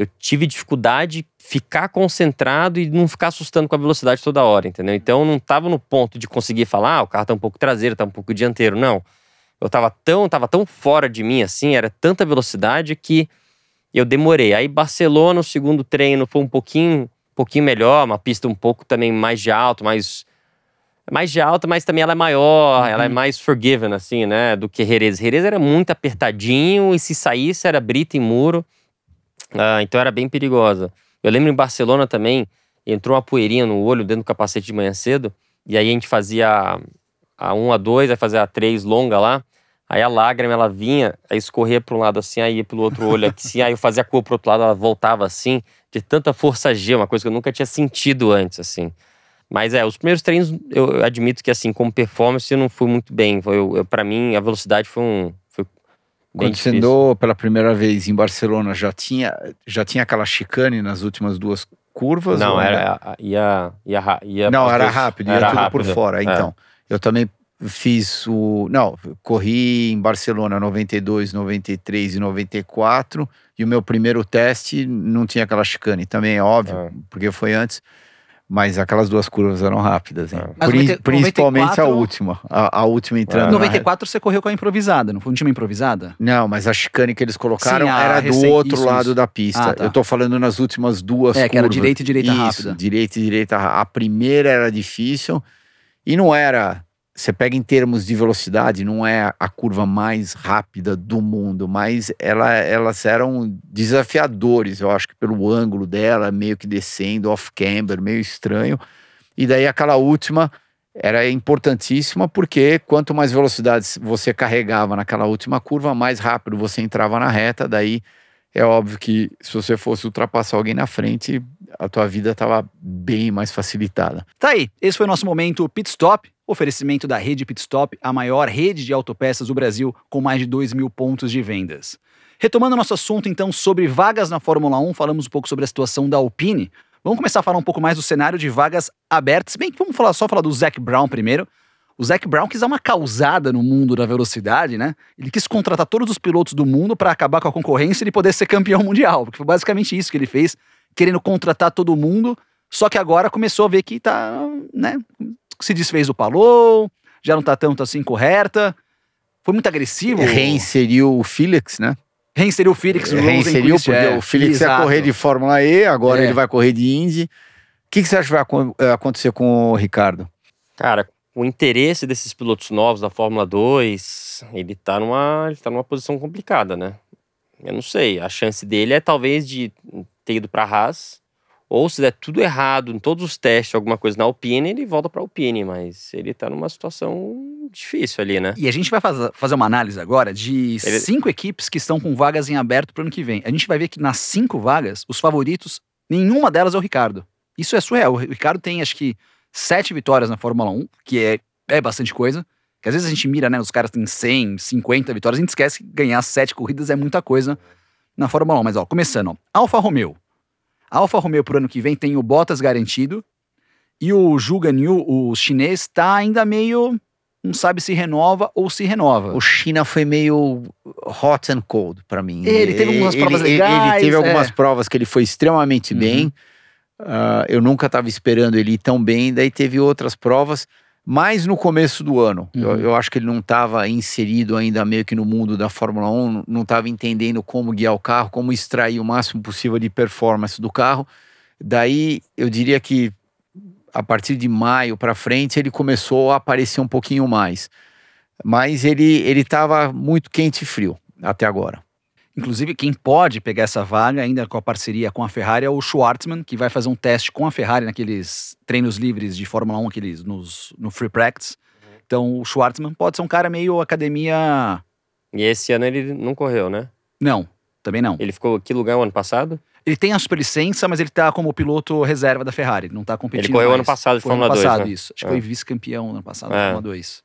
eu tive dificuldade ficar concentrado e não ficar assustando com a velocidade toda hora, entendeu? Então eu não estava no ponto de conseguir falar, ah, o carro tá um pouco traseiro, tá um pouco dianteiro, não. Eu estava tão, tava tão fora de mim assim, era tanta velocidade que eu demorei. Aí Barcelona, o segundo treino foi um pouquinho, um pouquinho melhor, uma pista um pouco também mais de alto, mais mais de alta, mas também ela é maior, uhum. ela é mais forgiven assim, né, do que Jerez. Jerez era muito apertadinho e se saísse era brita e muro. Ah, então era bem perigosa. Eu lembro em Barcelona também, entrou uma poeirinha no olho dentro do capacete de manhã cedo, e aí a gente fazia a 1, a 2, aí fazia a 3 longa lá, aí a lágrima ela vinha, aí escorria para um lado assim, aí ia pelo outro olho assim, aí eu fazia a cor pro outro lado, ela voltava assim, de tanta força G, uma coisa que eu nunca tinha sentido antes, assim. Mas é, os primeiros treinos, eu admito que assim, como performance, eu não fui muito bem. Foi, eu, para mim, a velocidade foi um, quando você andou pela primeira vez em Barcelona, já tinha, já tinha aquela chicane nas últimas duas curvas? Não, era, ia, ia, ia, Não, era rápido, ia era tudo rápido. por fora. É. Então, eu também fiz o. Não, corri em Barcelona 92, 93 e 94. E o meu primeiro teste não tinha aquela chicane. Também é óbvio, é. porque foi antes. Mas aquelas duas curvas eram rápidas, hein? Mas Pri 90, principalmente 94, a última. A, a última entrando. Em 94 você correu com a improvisada, não foi um time improvisada? Não, mas a chicane que eles colocaram Sim, era do outro isso, lado isso. da pista. Ah, tá. Eu tô falando nas últimas duas é, curvas. É, que era direita e direita isso, rápida. direita e direita rápida. A primeira era difícil e não era você pega em termos de velocidade, não é a curva mais rápida do mundo, mas ela, elas eram desafiadores, eu acho que pelo ângulo dela, meio que descendo, off-camber, meio estranho. E daí aquela última era importantíssima porque quanto mais velocidade você carregava naquela última curva, mais rápido você entrava na reta, daí é óbvio que se você fosse ultrapassar alguém na frente, a tua vida estava bem mais facilitada. Tá aí, esse foi o nosso momento pit stop. Oferecimento da rede Pitstop, a maior rede de autopeças do Brasil, com mais de 2 mil pontos de vendas. Retomando nosso assunto, então, sobre vagas na Fórmula 1, falamos um pouco sobre a situação da Alpine. Vamos começar a falar um pouco mais do cenário de vagas abertas. Bem, vamos falar só falar do Zac Brown primeiro. O Zac Brown quis dar uma causada no mundo da velocidade, né? Ele quis contratar todos os pilotos do mundo para acabar com a concorrência e ele poder ser campeão mundial, porque foi basicamente isso que ele fez, querendo contratar todo mundo. Só que agora começou a ver que tá, né, se desfez do Palou, já não tá tanto assim correta. Foi muito agressivo. Reinseriu o Felix, né? Reinseriu o Felix no Reinseriu, porque é, o Felix exato. ia correr de Fórmula E, agora é. ele vai correr de Indy. O que, que você acha que vai eh, acontecer com o Ricardo? Cara, o interesse desses pilotos novos da Fórmula 2, ele tá numa, ele tá numa posição complicada, né? Eu não sei, a chance dele é talvez de ter ido para Haas ou se der tudo errado em todos os testes, alguma coisa na Alpine, ele volta para a Alpine, mas ele está numa situação difícil ali, né? E a gente vai fazer uma análise agora de ele... cinco equipes que estão com vagas em aberto para o ano que vem. A gente vai ver que nas cinco vagas, os favoritos, nenhuma delas é o Ricardo. Isso é surreal. O Ricardo tem, acho que, sete vitórias na Fórmula 1, que é, é bastante coisa. Que às vezes a gente mira, né? Os caras têm 100, 50 vitórias, a gente esquece que ganhar sete corridas é muita coisa na Fórmula 1. Mas, ó, começando, ó, Alfa Romeo. A Alfa Romeo pro ano que vem tem o Bottas garantido e o Zhu Ganyu, o chinês, tá ainda meio não sabe se renova ou se renova. O China foi meio hot and cold para mim. Ele teve algumas ele, provas ele, legais. Ele teve é. algumas provas que ele foi extremamente uhum. bem. Uh, eu nunca estava esperando ele ir tão bem. Daí teve outras provas mais no começo do ano. Uhum. Eu, eu, acho que ele não estava inserido ainda meio que no mundo da Fórmula 1, não estava entendendo como guiar o carro, como extrair o máximo possível de performance do carro. Daí eu diria que a partir de maio para frente ele começou a aparecer um pouquinho mais. Mas ele ele estava muito quente e frio até agora. Inclusive, quem pode pegar essa vaga, ainda com a parceria com a Ferrari, é o Schwartzman, que vai fazer um teste com a Ferrari naqueles treinos livres de Fórmula 1, aqueles nos, no Free Practice. Uhum. Então, o Schwartzman pode ser um cara meio academia. E esse ano ele não correu, né? Não, também não. Ele ficou que lugar o ano passado? Ele tem a superlicença, mas ele tá como piloto reserva da Ferrari, ele não tá competindo Ele correu mais. ano passado de ano Fórmula 2, passado, né? isso. Acho que É. foi vice-campeão ano passado É. na Fórmula 2.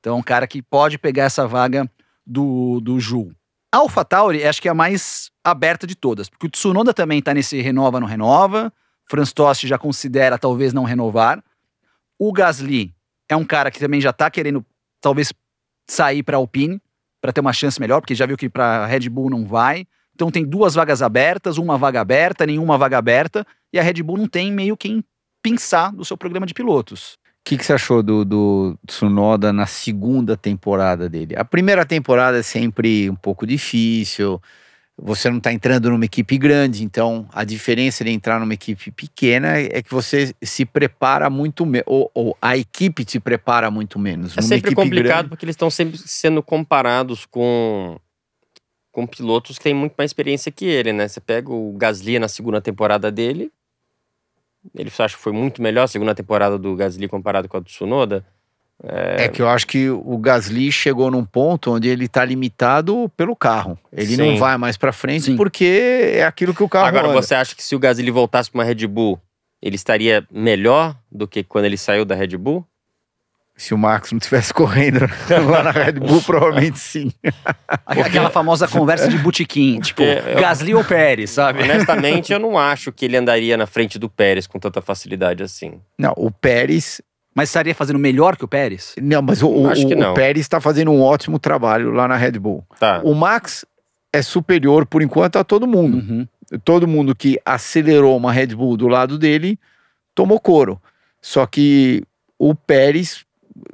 Então é um cara que pode pegar essa vaga do, do Ju. A AlphaTauri acho que é a mais aberta de todas, porque o Tsunoda também tá nesse renova, não renova. Franz Tost já considera talvez não renovar. O Gasly é um cara que também já tá querendo talvez sair para Alpine para ter uma chance melhor, porque já viu que para Red Bull não vai. Então tem duas vagas abertas, uma vaga aberta, nenhuma vaga aberta, e a Red Bull não tem meio quem pensar do seu programa de pilotos. O que, que você achou do, do Tsunoda na segunda temporada dele? A primeira temporada é sempre um pouco difícil, você não está entrando numa equipe grande, então a diferença de entrar numa equipe pequena é que você se prepara muito menos, ou, ou a equipe te prepara muito menos. É Numa sempre complicado grande- porque eles estão sempre sendo comparados com com pilotos que têm muito mais experiência que ele, né? Você pega o Gasly na segunda temporada dele, ele acha que foi muito melhor a segunda temporada do Gasly comparado com a do Tsunoda. É que eu acho que o Gasly chegou num ponto onde ele está limitado pelo carro. Ele não Sim. vai mais para frente Sim. porque é aquilo que o carro Agora, anda. você acha que se o Gasly voltasse para uma Red Bull, ele estaria melhor do que quando ele saiu da Red Bull? Se o Max não estivesse correndo lá na Red Bull, provavelmente sim. Aquela famosa conversa de botequim, tipo, Porque eu- Gasly ou Pérez, sabe? Honestamente, eu não acho que ele andaria na frente do Pérez com tanta facilidade assim. Não, o Pérez. Mas estaria fazendo melhor que o Pérez? Não, mas o, o, Acho que o não. Pérez está fazendo um ótimo trabalho lá na Red Bull. Tá. O Max é superior, por enquanto, a todo mundo. Uhum. Todo mundo que acelerou uma Red Bull do lado dele tomou couro. Só que o Pérez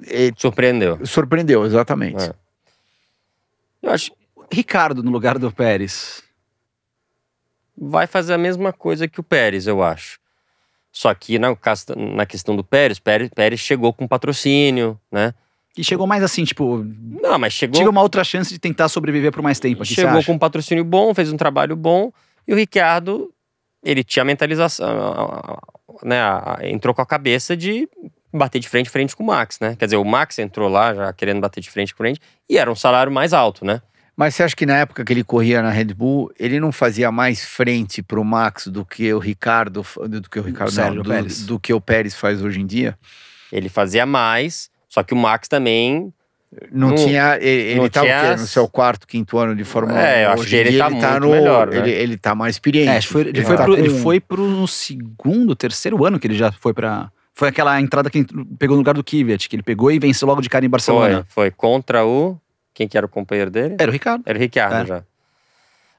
eh, Surpreendeu. surpreendeu, exatamente. É. Eu acho Ricardo no lugar do Pérez. vai fazer a mesma coisa que o Pérez, eu acho. Só que na, na questão do Pérez, Pérez, Pérez chegou com patrocínio, né? E chegou mais assim, tipo, Não, mas chegou, tive uma outra chance de tentar sobreviver por mais tempo. Aqui, chegou com um patrocínio bom, fez um trabalho bom. E o Ricardo, ele tinha a mentalização, né? entrou com a cabeça de bater de frente frente com o Max, né? Quer dizer, o Max entrou lá já querendo bater de frente com frente e era um salário mais alto, né? Mas você acha que na época que ele corria na Red Bull, ele não fazia mais frente pro Max do que o Ricardo, do que o Ricardo, não, do, Pérez. do que o Pérez faz hoje em dia? Ele fazia mais, só que o Max também Não, Não- tinha. Ele, ele não tá tinha quê? as- no seu quarto, quinto ano de Fórmula 1. É, eu acho Hoje que em ele dia tá muito melhor, né? Ele, ele tá mais experiente. É, foi- ele, Ele foi tá pro, ele foi pro segundo, terceiro ano que ele já foi pra. Foi aquela entrada que ele pegou no lugar do Kvyat, que ele pegou e venceu logo de cara em foi, Barcelona. foi contra o. Quem que era o companheiro dele? Era o Ricardo. Era o Ricardo É. já.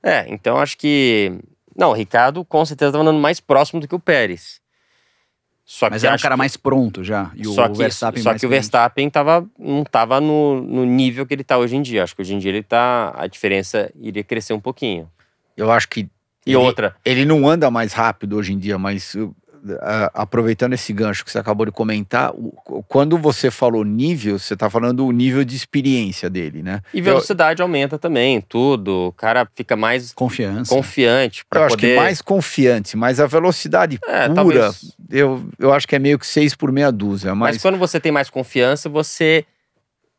É, então acho que. Não, o Ricardo com certeza estava andando mais próximo do que o Pérez. Só Mas que era um cara que- mais pronto já. E só o que, Verstappen só mais que o. Verstappen tava, não estava no, no nível que ele está hoje em dia. Acho que hoje em dia ele tá. A diferença iria crescer um pouquinho. Eu acho que. E ele, outra, Ele não anda mais rápido hoje em dia, mas. Aproveitando esse gancho que você acabou de comentar, quando você falou nível, você tá falando o nível de experiência dele, né? e velocidade aumenta também, tudo. O cara fica mais Confiança. confiante Eu para acho poder. que mais confiante, mas a velocidade É, pura, talvez- eu, eu acho que é meio que seis por meia dúzia. Mas Mas, quando você tem mais confiança, você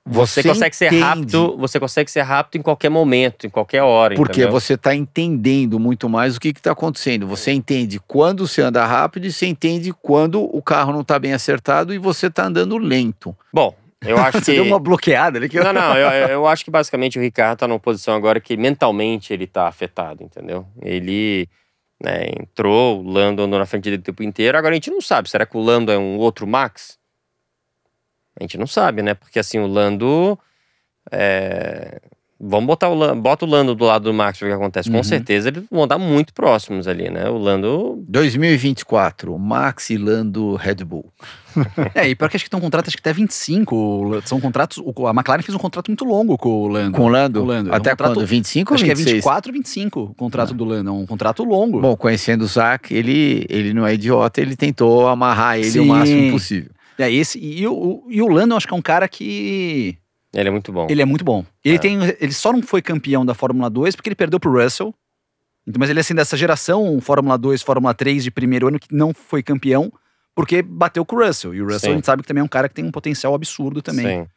você, você consegue ser entende, rápido, você consegue ser rápido em qualquer momento, em qualquer hora, Porque entendeu? você está entendendo muito mais o que está acontecendo. Você entende quando você anda rápido e você entende quando o carro não está bem acertado e você está andando lento. Bom, eu acho Você que deu uma bloqueada ali que eu... Não, não, eu, eu acho que basicamente o Ricardo tá numa posição agora que mentalmente ele tá afetado, entendeu? Ele né, entrou, o Lando andou na frente dele o tempo inteiro. Agora a gente não sabe, será que o Lando é um outro Max? A gente não sabe, né? Porque assim, o Lando. é, Vamos botar o Lando, bota o Lando do lado do Max o que acontece. Com Uhum. certeza eles vão andar muito próximos ali, né? O Lando. 2024, Max e Lando Red Bull. É, e pior que acho que tem um contrato, acho que até 25. São contratos. o- A McLaren fez um contrato muito longo com o Lando. Com o Lando? Com o Lando. É um Até contrato- quando? 25 Acho ou que é 26? 24 ou 25 o contrato do Lando. É um contrato longo. Bom, conhecendo o Zac, ele, ele não é idiota, ele tentou amarrar ele o Sim. máximo possível. É, esse, e, o, e o Lando, eu acho que é um cara que. Ele é muito bom. Ele é muito bom. Ele, É. tem, ele só não foi campeão da Fórmula 2 porque ele perdeu pro Russell. Então, mas ele é assim, dessa geração Fórmula 2, Fórmula 3 de primeiro ano que não foi campeão porque bateu com o Russell. E o Russell Sim. a gente sabe que também é um cara que tem um potencial absurdo também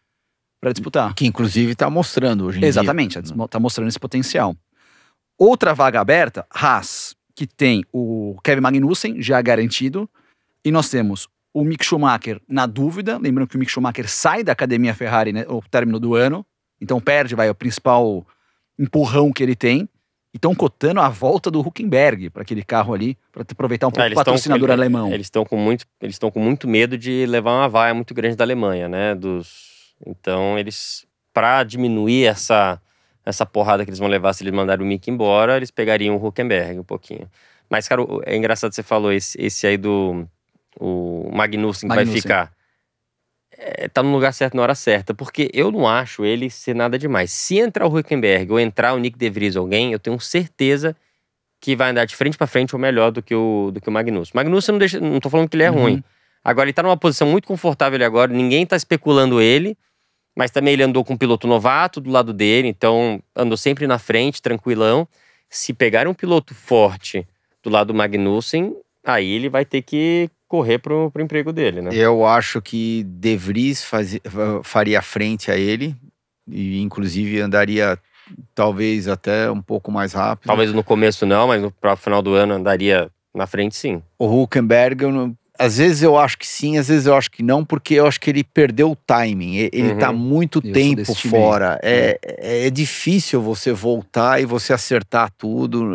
pra disputar. Que inclusive está mostrando hoje em Exatamente, dia. tá mostrando esse potencial. Outra vaga aberta, Haas. que tem o Kevin Magnussen já garantido, e nós temos o Mick Schumacher na dúvida, lembrando que o Mick Schumacher sai da academia Ferrari né, ao término do ano, então perde, vai, o principal empurrão que ele tem. E estão cotando a volta do Huckenberg para aquele carro ali, para aproveitar um pouco Ah, o tão- patrocinador ele- alemão. Eles estão com muito, eles estão com muito medo de levar uma vaia muito grande da Alemanha, né? Dos, então eles, para diminuir essa essa porrada que eles vão levar se eles mandarem o Mick embora, eles pegariam o Huckenberg um pouquinho. Mas cara, é engraçado você falou esse, esse aí do o Magnussen que vai Magnussen. ficar. É, tá no lugar certo na hora certa, porque eu não acho ele ser nada demais. Se entrar o Huckenberg ou entrar o Nick De Vries ou alguém, eu tenho certeza que vai andar de frente para frente ou melhor do que o, do que o Magnussen. Magnussen não deixa, não tô falando que ele é Uhum. ruim. Agora ele tá numa posição muito confortável agora, ninguém tá especulando ele, mas também ele andou com um piloto novato do lado dele, então andou sempre na frente, tranquilão. Se pegar um piloto forte do lado do Magnussen, aí ele vai ter que correr pro, pro emprego dele, né? Eu acho que De Vries fazi- faria frente a ele e inclusive andaria talvez até um pouco mais rápido. Talvez no começo não, mas no pro final do ano andaria na frente sim. O Huckenberg, eu não- às vezes eu acho que sim, às vezes eu acho que não, porque eu acho que ele perdeu o timing. Ele Uhum. tá muito sou tempo fora. É, é, é difícil você voltar e você acertar tudo.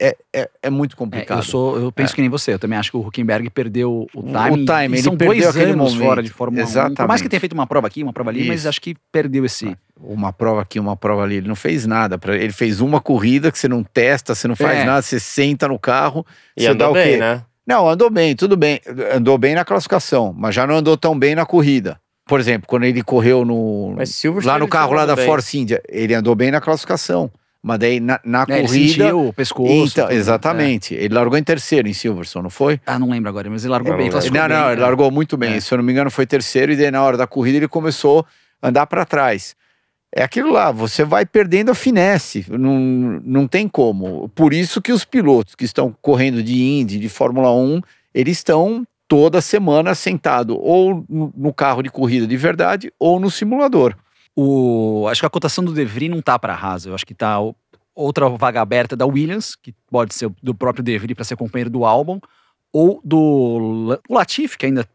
É, é, é muito É, complicado. eu sou, eu penso que nem você. Eu também acho que o Huckenberg perdeu o O timing. timing, e ele são perdeu dois aquele anos momento. fora de Fórmula 1. Por mais que Exatamente. tenha feito uma prova aqui, uma prova ali, mas Isso. acho que perdeu esse. Uma prova aqui, uma prova ali. Ele não fez nada. Pra, ele fez uma corrida que você não testa, você não faz É. nada, você senta no carro. E você dá andou o bem, quê? né? Não, andou bem, tudo bem. Andou bem na classificação, mas já não andou tão bem na corrida. Por exemplo, quando ele correu no, lá no ele carro lá da bem. Force India, ele andou bem na classificação. Mas daí na, na É, ele corrida. sentiu o pescoço. Então, tudo, exatamente. Ele largou em terceiro em Silverstone, não foi? é. Ah, não lembro agora, mas ele largou Não, bem. não bem, não, é. ele largou muito bem. É. Se eu não me engano, foi terceiro, e daí na hora da corrida ele começou a andar para trás. É aquilo lá, você vai perdendo a finesse, não, não tem como. Por isso que os pilotos que estão correndo de Indy, de Fórmula 1, eles estão toda semana sentado ou no carro de corrida de verdade ou no simulador. O, acho que a cotação do De Vries não tá para Haas. Eu acho que tá outra vaga aberta da Williams, que pode ser do próprio De Vries para ser companheiro do Albon, ou do Latifi, que ainda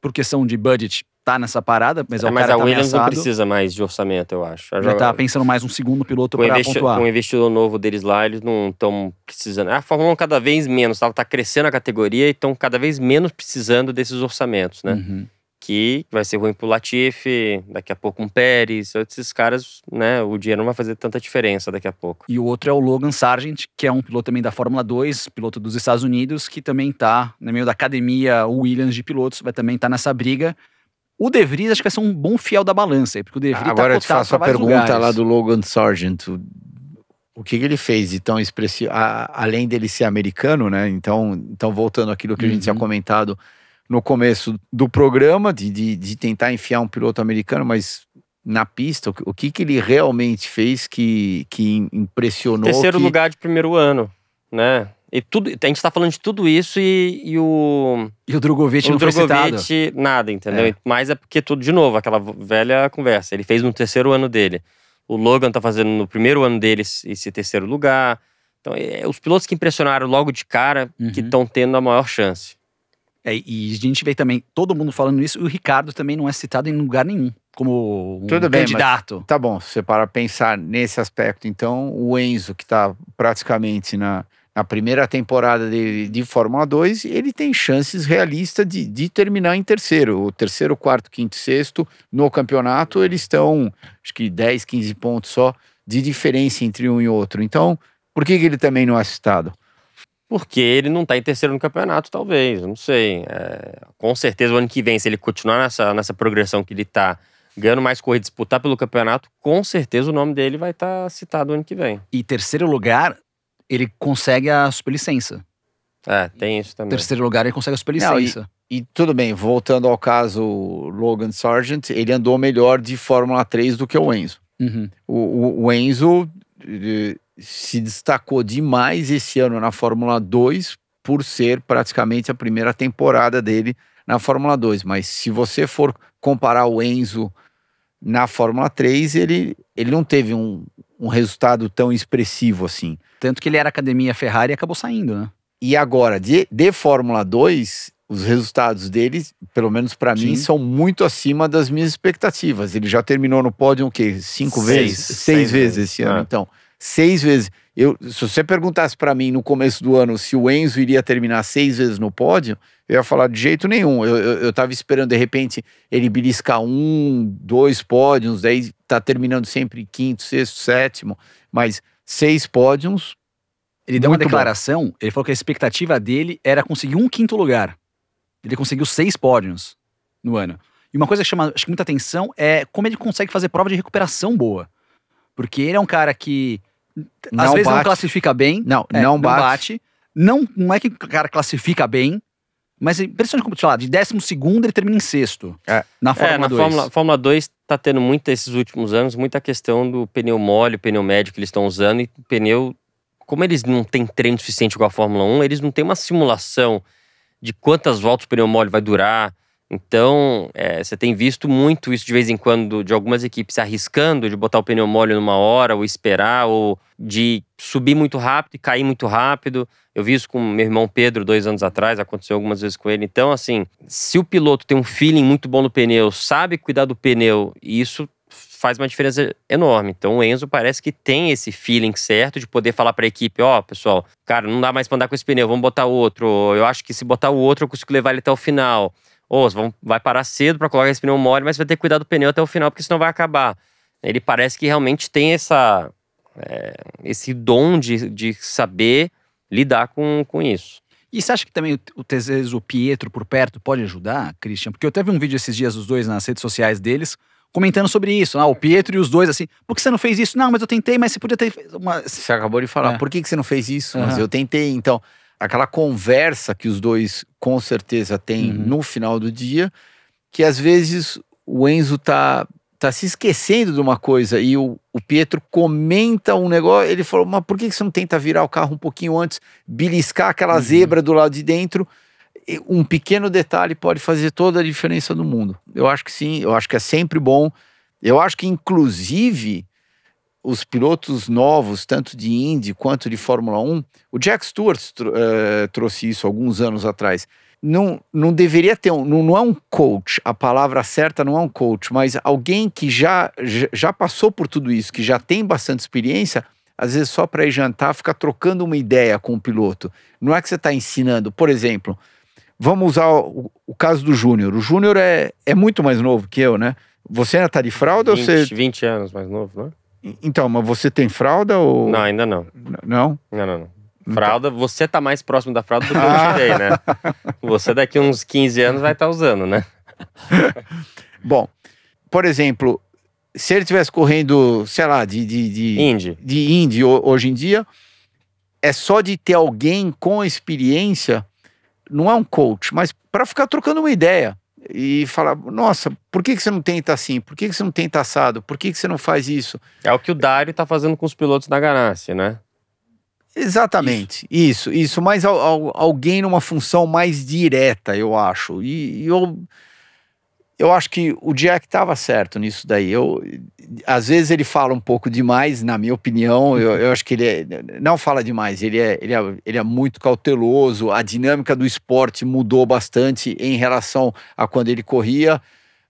por questão de budget tá nessa parada, mas, é, É, o mas cara a tá Williams não ameaçado. precisa mais de orçamento, eu acho. Já tá pensando mais um segundo piloto para investi- pontuar. com o investidor novo deles lá, eles não estão precisando. A Fórmula 1 cada vez menos, ela tá crescendo a categoria e estão cada vez menos precisando desses orçamentos, né? Uhum. Que vai ser ruim pro Latifi, daqui a pouco um Pérez, esses caras, né? O dinheiro não vai fazer tanta diferença daqui a pouco. E o outro é o Logan Sargent, que é um piloto também da Fórmula 2, piloto dos Estados Unidos, que também tá no meio da academia Williams de pilotos, vai também estar nessa briga. O De Vries acho que vai ser um bom fiel da balança, porque o De Vries Agora tá eu te faço a pergunta lugares. lá do Logan Sargent. O, que, que ele fez de tão expressivo? a- além dele ser americano, né? Então, então voltando àquilo que a gente tinha Uhum. comentado no começo do programa, de, de, de tentar enfiar um piloto americano, mas na pista, o, que- o que, que ele realmente fez que, que impressionou? Terceiro que- lugar de primeiro ano, né? E tudo, a gente tá falando de tudo isso e, e o, E o Drogovic o não foi citado. Drogovic, nada, entendeu? É. Mas é porque tudo, de novo, aquela velha conversa. Ele fez no terceiro ano dele. O Logan tá fazendo no primeiro ano dele esse esse terceiro lugar. Então, é, os pilotos que impressionaram logo de cara que Uhum. estão tendo a maior chance. É, e a gente vê também todo mundo falando isso, e o Ricardo também não é citado em lugar nenhum como um Tudo bem, mas- candidato. Tá bom, se você para pensar nesse aspecto, então o Enzo, que está praticamente na, na primeira temporada dele de Fórmula 2, ele tem chances realistas de, de terminar em terceiro. O terceiro, quarto, quinto, sexto no campeonato, eles estão, acho que 10, 15 pontos só de diferença entre um e outro. Então, por que, que ele também não é citado? Porque ele não tá em terceiro no campeonato, talvez, não sei. É, com certeza, o ano que vem, se ele continuar nessa, nessa progressão que ele tá, ganhando mais corrida, disputar pelo campeonato, com certeza o nome dele vai estar citado ano que vem. E terceiro lugar, ele consegue a superlicença. É, tem isso também. Terceiro lugar, ele consegue a superlicença. E tudo bem, voltando ao caso Logan Sargent, ele andou melhor de Fórmula 3 do que o Enzo. Uhum. O, o- o Enzo se destacou demais esse ano na Fórmula 2 por ser praticamente a primeira temporada dele na Fórmula 2. Mas se você for comparar o Enzo na Fórmula 3, ele, ele não teve um, um resultado tão expressivo assim. Tanto que ele era academia Ferrari e acabou saindo, né? E agora, de, de Fórmula 2, os resultados dele, pelo menos para mim, são muito acima das minhas expectativas. Ele já terminou no pódio o quê? Cinco Seis. vezes? Seis, Seis vezes vezes, esse ano. é. Então, seis vezes. Eu, se você perguntasse para mim no começo do ano se o Enzo iria terminar seis vezes no pódio, eu ia falar de jeito nenhum. Eu, eu, eu tava esperando, de repente, ele beliscar um, dois pódios, daí tá terminando sempre quinto, sexto, sétimo. Mas seis pódios, Ele deu uma Muito bom. declaração, ele falou que a expectativa dele era conseguir um quinto lugar. Ele conseguiu seis pódios no ano. E uma coisa que chama acho que muita atenção é como ele consegue fazer prova de recuperação boa. Porque ele é um cara que às Não vezes não bate. classifica bem. Não, é, não bate. Não, não é que o cara classifica bem, mas é impressionante como, sei lá, de décimo segundo ele termina em sexto. É. Na É, Fórmula na 2. Fórmula, Fórmula 2 tá tendo muito esses últimos anos, muita questão do pneu mole, o pneu médio que eles estão usando e o pneu, como eles não têm treino suficiente igual a Fórmula 1, eles não têm uma simulação de quantas voltas o pneu mole vai durar. Então, é, você tem visto muito isso de vez em quando de algumas equipes se arriscando de botar o pneu mole numa hora, ou esperar, ou de subir muito rápido e cair muito rápido. Eu vi isso com meu irmão Pedro dois anos atrás, aconteceu algumas vezes com ele. Então, assim, se o piloto tem um feeling muito bom no pneu, sabe cuidar do pneu, isso faz uma diferença enorme. Então, o Enzo parece que tem esse feeling certo de poder falar para a equipe: ó, pessoal, cara, não dá mais para andar com esse pneu, vamos botar outro. Ou, Eu acho que se botar o outro, eu consigo levar ele até o final. Ou vão, vai parar cedo para colocar esse pneu mole, mas vai ter que cuidar do pneu até o final, porque senão vai acabar. Ele parece que realmente tem essa, é, esse dom de, de saber lidar com, com isso. E você acha que também o, o, às vezes, o Pietro por perto pode ajudar, Christian? Porque eu teve um vídeo esses dias dos dois nas redes sociais deles comentando sobre isso. Ah, o Pietro e os dois assim, por que você não fez isso? Não, mas eu tentei, mas você podia ter uma. Você acabou de falar, É. por que, que você não fez isso? Mas Aham. eu tentei. Então, aquela conversa que os dois com certeza têm Uhum. no final do dia, que às vezes o Enzo tá, tá se esquecendo de uma coisa e o, o Pietro comenta um negócio, ele falou, mas por que você não tenta virar o carro um pouquinho antes, beliscar aquela Uhum. zebra do lado de dentro? Um pequeno detalhe pode fazer toda a diferença no mundo. Eu acho que sim, eu acho que é sempre bom. Eu acho que, inclusive, os pilotos novos, tanto de Indy quanto de Fórmula 1, o Jack Stewart tro- eh, trouxe isso alguns anos atrás. Não, não deveria ter um, não, não é um coach, a palavra certa não é um coach, mas alguém que já, já, passou por tudo isso, que já tem bastante experiência, às vezes só para ir jantar, ficar trocando uma ideia com o piloto. Não é que você está ensinando, por exemplo, vamos usar o, o caso do Júnior. O Júnior é, é muito mais novo que eu, né? Você ainda está de fralda ou 20, você. 20 anos mais novo, né? Então, mas você tem fralda ou. Não, ainda não. Não? Não, não, não. Fralda, você tá mais próximo da fralda do que eu Ah. tirei, né? Você daqui uns 15 anos vai estar usando, né? Bom, por exemplo, se ele estivesse correndo, sei lá, de, de, de, Indy. de Indy ho- hoje em dia, é só de ter alguém com experiência, não é um coach, mas para ficar trocando uma ideia e falar, nossa, por que, que você não tenta assim? Por que, que você não tenta assado? Por que, que você não faz isso? É o que o Dário tá fazendo com os pilotos da Ganassi, né? Exatamente, isso, isso, mas al- al- alguém numa função mais direta, eu acho. E, e eu, eu acho que o Jack estava certo nisso daí. Eu, às vezes ele fala um pouco demais, na minha opinião. Eu, eu acho que ele é, não fala demais, ele é, ele, é, ele é muito cauteloso. A dinâmica do esporte mudou bastante em relação a quando ele corria,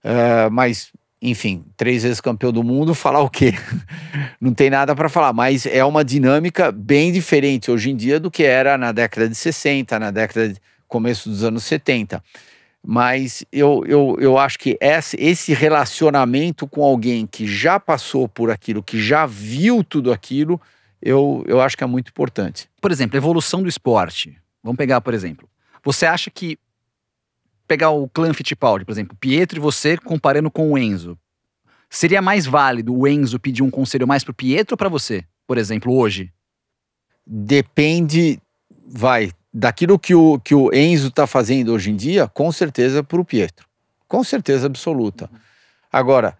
eh, mas enfim, três vezes campeão do mundo, falar o quê? Não tem nada para falar, mas é uma dinâmica bem diferente hoje em dia do que era na década de 60, na década de começo dos anos 70. Mas eu, eu, eu acho que esse, relacionamento com alguém que já passou por aquilo, que já viu tudo aquilo, eu, eu acho que é muito importante. Por exemplo, evolução do esporte. Vamos pegar, por exemplo. Você acha que pegar o clã Fittipaldi, por exemplo, Pietro e você comparando com o Enzo, seria mais válido o Enzo pedir um conselho mais pro Pietro ou para você, por exemplo, hoje? Depende, vai, daquilo que o, que o Enzo está fazendo hoje em dia, com certeza para o Pietro. Com certeza absoluta. Agora,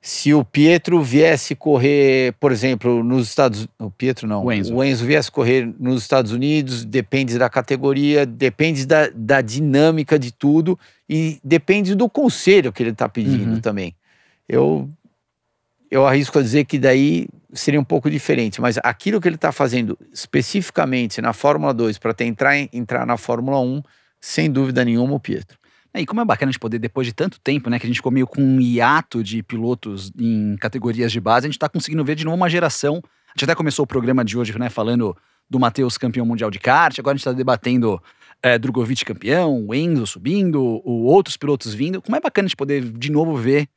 se o Pietro viesse correr, por exemplo, nos Estados O Pietro não. O Enzo. O Enzo viesse correr nos Estados Unidos, depende da categoria, depende da, da dinâmica de tudo e depende do conselho que ele está pedindo Uhum. também. Eu, eu arrisco a dizer que daí seria um pouco diferente, mas aquilo que ele está fazendo especificamente na Fórmula 2 para tentar entrar na Fórmula 1, sem dúvida nenhuma, o Pietro. É, e como é bacana a gente poder, depois de tanto tempo, né, que a gente ficou meio com um hiato de pilotos em categorias de base, a gente está conseguindo ver de novo uma geração. A gente até começou o programa de hoje, né, falando do Matheus campeão mundial de kart, agora a gente está debatendo é, Drogovic campeão, o Enzo subindo, o, outros pilotos vindo. Como é bacana a gente poder de novo ver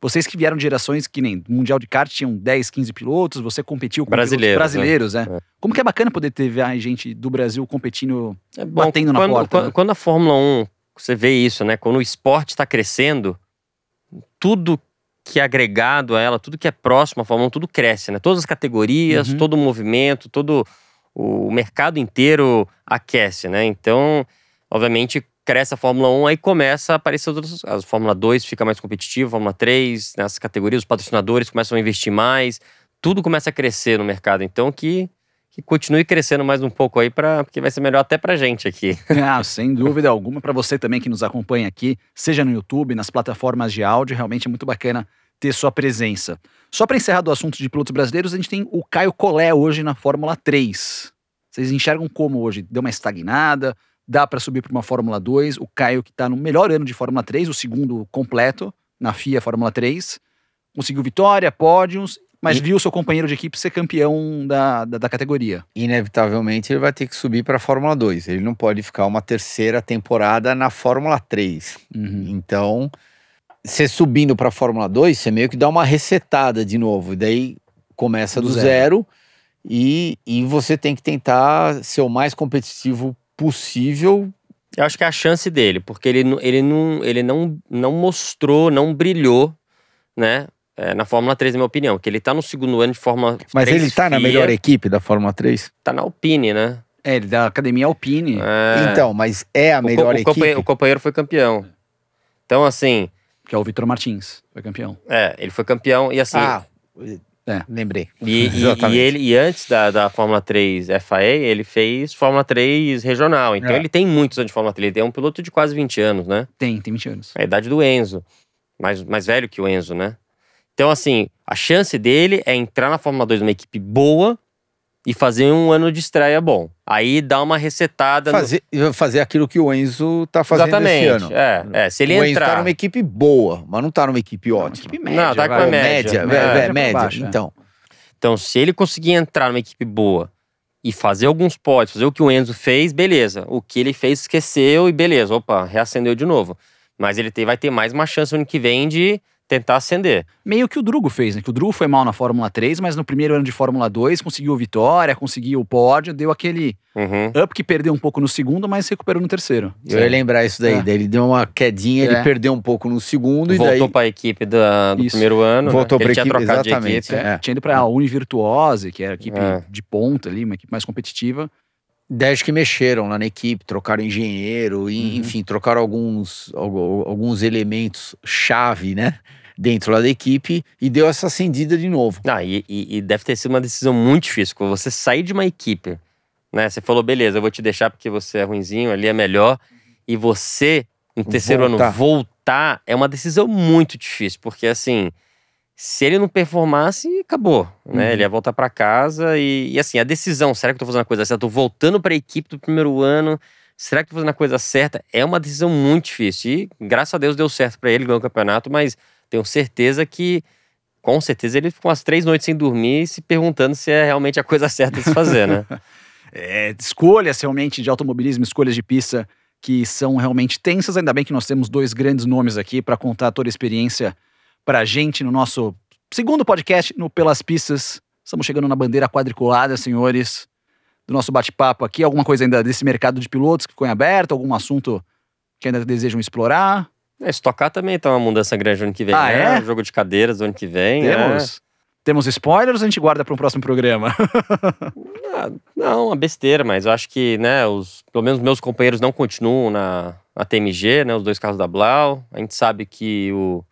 vocês que vieram de gerações que nem Mundial de Kart tinham 10, 15 pilotos, você competiu com brasileiros, brasileiros, né? É. Como que é bacana poder ter gente do Brasil competindo, é bom, batendo quando, na porta. Quando, né? quando, a Fórmula 1, você vê isso, né? Quando o esporte está crescendo, tudo que é agregado a ela, tudo que é próximo à Fórmula 1, tudo cresce, né? Todas as categorias, uhum. todo o movimento, todo o mercado inteiro aquece, né? Então, obviamente, cresce a Fórmula 1, aí começa a aparecer outras. A Fórmula 2 fica mais competitiva, a Fórmula 3, nessas categorias, os patrocinadores começam a investir mais, tudo começa a crescer no mercado. Então, que, que continue crescendo mais um pouco aí, pra, porque vai ser melhor até pra gente aqui. Ah, sem dúvida alguma. Para você também que nos acompanha aqui, seja no YouTube, nas plataformas de áudio, realmente é muito bacana ter sua presença. Só para encerrar do assunto de pilotos brasileiros, a gente tem o Caio Collet hoje na Fórmula 3. Vocês enxergam como hoje? Deu uma estagnada? Dá para subir para uma Fórmula 2. O Caio, que está no melhor ano de Fórmula 3, o segundo completo na FIA Fórmula 3, conseguiu vitória, pódios, mas e... viu o seu companheiro de equipe ser campeão da, da, da, categoria. Inevitavelmente ele vai ter que subir para a Fórmula 2. Ele não pode ficar uma terceira temporada na Fórmula 3. Uhum. Então, você subindo para a Fórmula 2, você meio que dá uma resetada de novo. E daí começa do, do zero. zero e, e você tem que tentar ser o mais competitivo possível. Eu acho que é a chance dele, porque ele, ele, não, ele não, não mostrou, não brilhou, né? É, na Fórmula 3, na minha opinião, que ele tá no segundo ano de Fórmula Mas 3 ele tá FIA, na melhor equipe da Fórmula 3? Tá na Alpine, né? É, ele da Academia Alpine. É. Então, mas é a melhor o, equipe? Companheiro, o companheiro foi campeão. Então, assim... Que é o Vitor Martins, foi campeão. É, ele foi campeão e assim... Ah, é, lembrei. E, e, e, ele, e antes da, da Fórmula 3 FAA, ele fez Fórmula 3 regional. Então é. ele tem muitos anos de Fórmula 3. Ele é um piloto de quase 20 anos, né? Tem, tem 20 anos. É a idade do Enzo. Mais, mais velho que o Enzo, né? Então, assim, a chance dele é entrar na Fórmula 2 numa equipe boa e fazer um ano de estreia bom. Aí dá uma resetada. Fazer, no... fazer aquilo que o Enzo tá fazendo Exatamente. esse ano. É, é, se ele o entrar... Enzo tá numa equipe boa, mas não tá numa equipe ótima. Uma equipe média. Não, tá com a média. Média, é, é, média. Então. Então, se ele conseguir entrar numa equipe boa e fazer alguns pódios, fazer o que o Enzo fez, beleza. O que ele fez, esqueceu e beleza. Opa, reacendeu de novo. Mas ele vai ter mais uma chance no ano que vem de tentar ascender. Meio que o Drugo fez, né? Que o Drugo foi mal na Fórmula 3, mas no primeiro ano de Fórmula 2 conseguiu vitória, conseguiu o pódio, deu aquele uhum. up que perdeu um pouco no segundo, mas recuperou no terceiro. Eu ia lembrar isso daí. É. Daí ele deu uma quedinha, é. ele perdeu um pouco no segundo Voltou e daí... para a equipe do isso. primeiro ano. Voltou né? para a equipe, exatamente. Equipe. É. Tinha ido para a Univirtuose, que era a equipe é. de ponta ali, uma equipe mais competitiva. Daí que mexeram lá na equipe, trocaram engenheiro, e, uhum. enfim, trocaram alguns, alguns elementos chave, né? Dentro lá da equipe e deu essa acendida de novo. Ah, e, e, deve ter sido uma decisão muito difícil, você sair de uma equipe, né? Você falou, beleza, eu vou te deixar porque você é ruinzinho, ali é melhor, e você, no terceiro voltar. ano, voltar é uma decisão muito difícil, porque assim, se ele não performasse, acabou, né? Uhum. Ele ia voltar para casa e, e, assim, a decisão, será que eu tô fazendo a coisa certa? Eu tô voltando para a equipe do primeiro ano, será que eu tô fazendo a coisa certa? É uma decisão muito difícil e graças a Deus deu certo para ele, ganhou o campeonato, mas tenho certeza que, com certeza, ele ficou umas três noites sem dormir se perguntando se é realmente a coisa certa de se fazer, né? é, escolhas realmente de automobilismo, escolhas de pista que são realmente tensas. Ainda bem que nós temos dois grandes nomes aqui para contar toda a experiência para a gente no nosso segundo podcast no Pelas Pistas. Estamos chegando na bandeira quadriculada, senhores, do nosso bate-papo aqui. Alguma coisa ainda desse mercado de pilotos que ficou em aberto? Algum assunto que ainda desejam explorar? É, estocar também tá uma mudança grande no ano que vem, ah, né? É? Jogo de cadeiras no ano que vem. Temos. É. Temos spoilers ou a gente guarda para um próximo programa? ah, não, uma besteira, mas eu acho que, né, os, pelo menos meus companheiros não continuam na, na TMG, né, os dois carros da Blau. A gente sabe que o,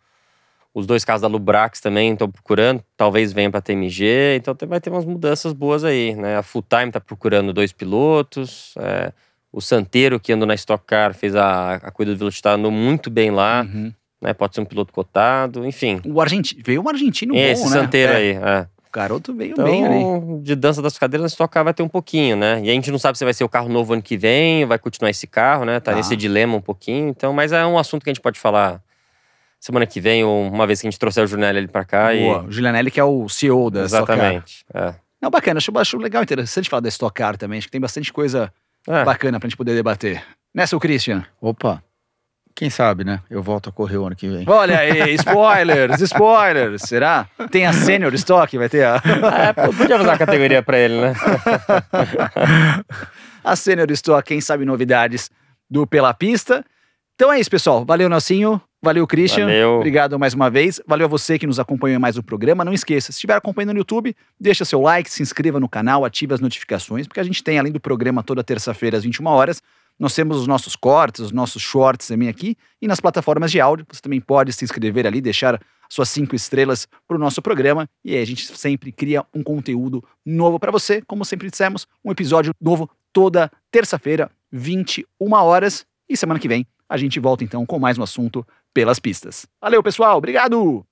os dois carros da Lubrax também estão procurando, talvez venham para a TMG, então vai ter umas mudanças boas aí, né? A Full Time está procurando dois pilotos, é, o Santeiro, que andou na Stock Car, fez a, a corrida do Velocitar, andou muito bem lá. Uhum. né? Pode ser um piloto cotado, enfim. O argentino, veio um argentino Esse bom, né? Santeiro É, aí, é. O garoto veio Então, bem ali. de dança das cadeiras, na Stock Car vai ter um pouquinho, né? E a gente não sabe se vai ser o carro novo ano que vem, vai continuar esse carro, né? Tá Tá. nesse dilema um pouquinho. Então, mas é um assunto que a gente pode falar semana que vem, ou uma vez que a gente trouxer o ali pra cá. Boa. O Giulianelli que é o CEO da e... Stock Car. Exatamente. É. Não, bacana. Acho, acho legal, interessante falar da Stock Car também. Acho que tem bastante coisa É. bacana pra gente poder debater. Né, seu Christian? Opa, quem sabe, né? Eu volto a correr o ano que vem. Olha aí, spoilers, spoilers. Será? Tem a Senior Stock, vai ter a, É, pô, podia usar a categoria pra ele, né? a Senior Stock, quem sabe novidades do Pela Pista. Então é isso, pessoal. Valeu, Nelsinho. Valeu, Christian. Valeu. Obrigado mais uma vez. Valeu a você que nos acompanhou em mais um programa. Não esqueça, se estiver acompanhando no YouTube, deixa seu like, se inscreva no canal, ative as notificações, porque a gente tem, além do programa toda terça-feira às 21 horas, nós temos os nossos cortes, os nossos shorts também aqui, e nas plataformas de áudio. Você também pode se inscrever ali, deixar suas cinco estrelas para o nosso programa, e aí a gente sempre cria um conteúdo novo para você. Como sempre dissemos, um episódio novo toda terça-feira, 21 horas, e semana que vem a gente volta então com mais um assunto pelas pistas. Valeu, pessoal. Obrigado!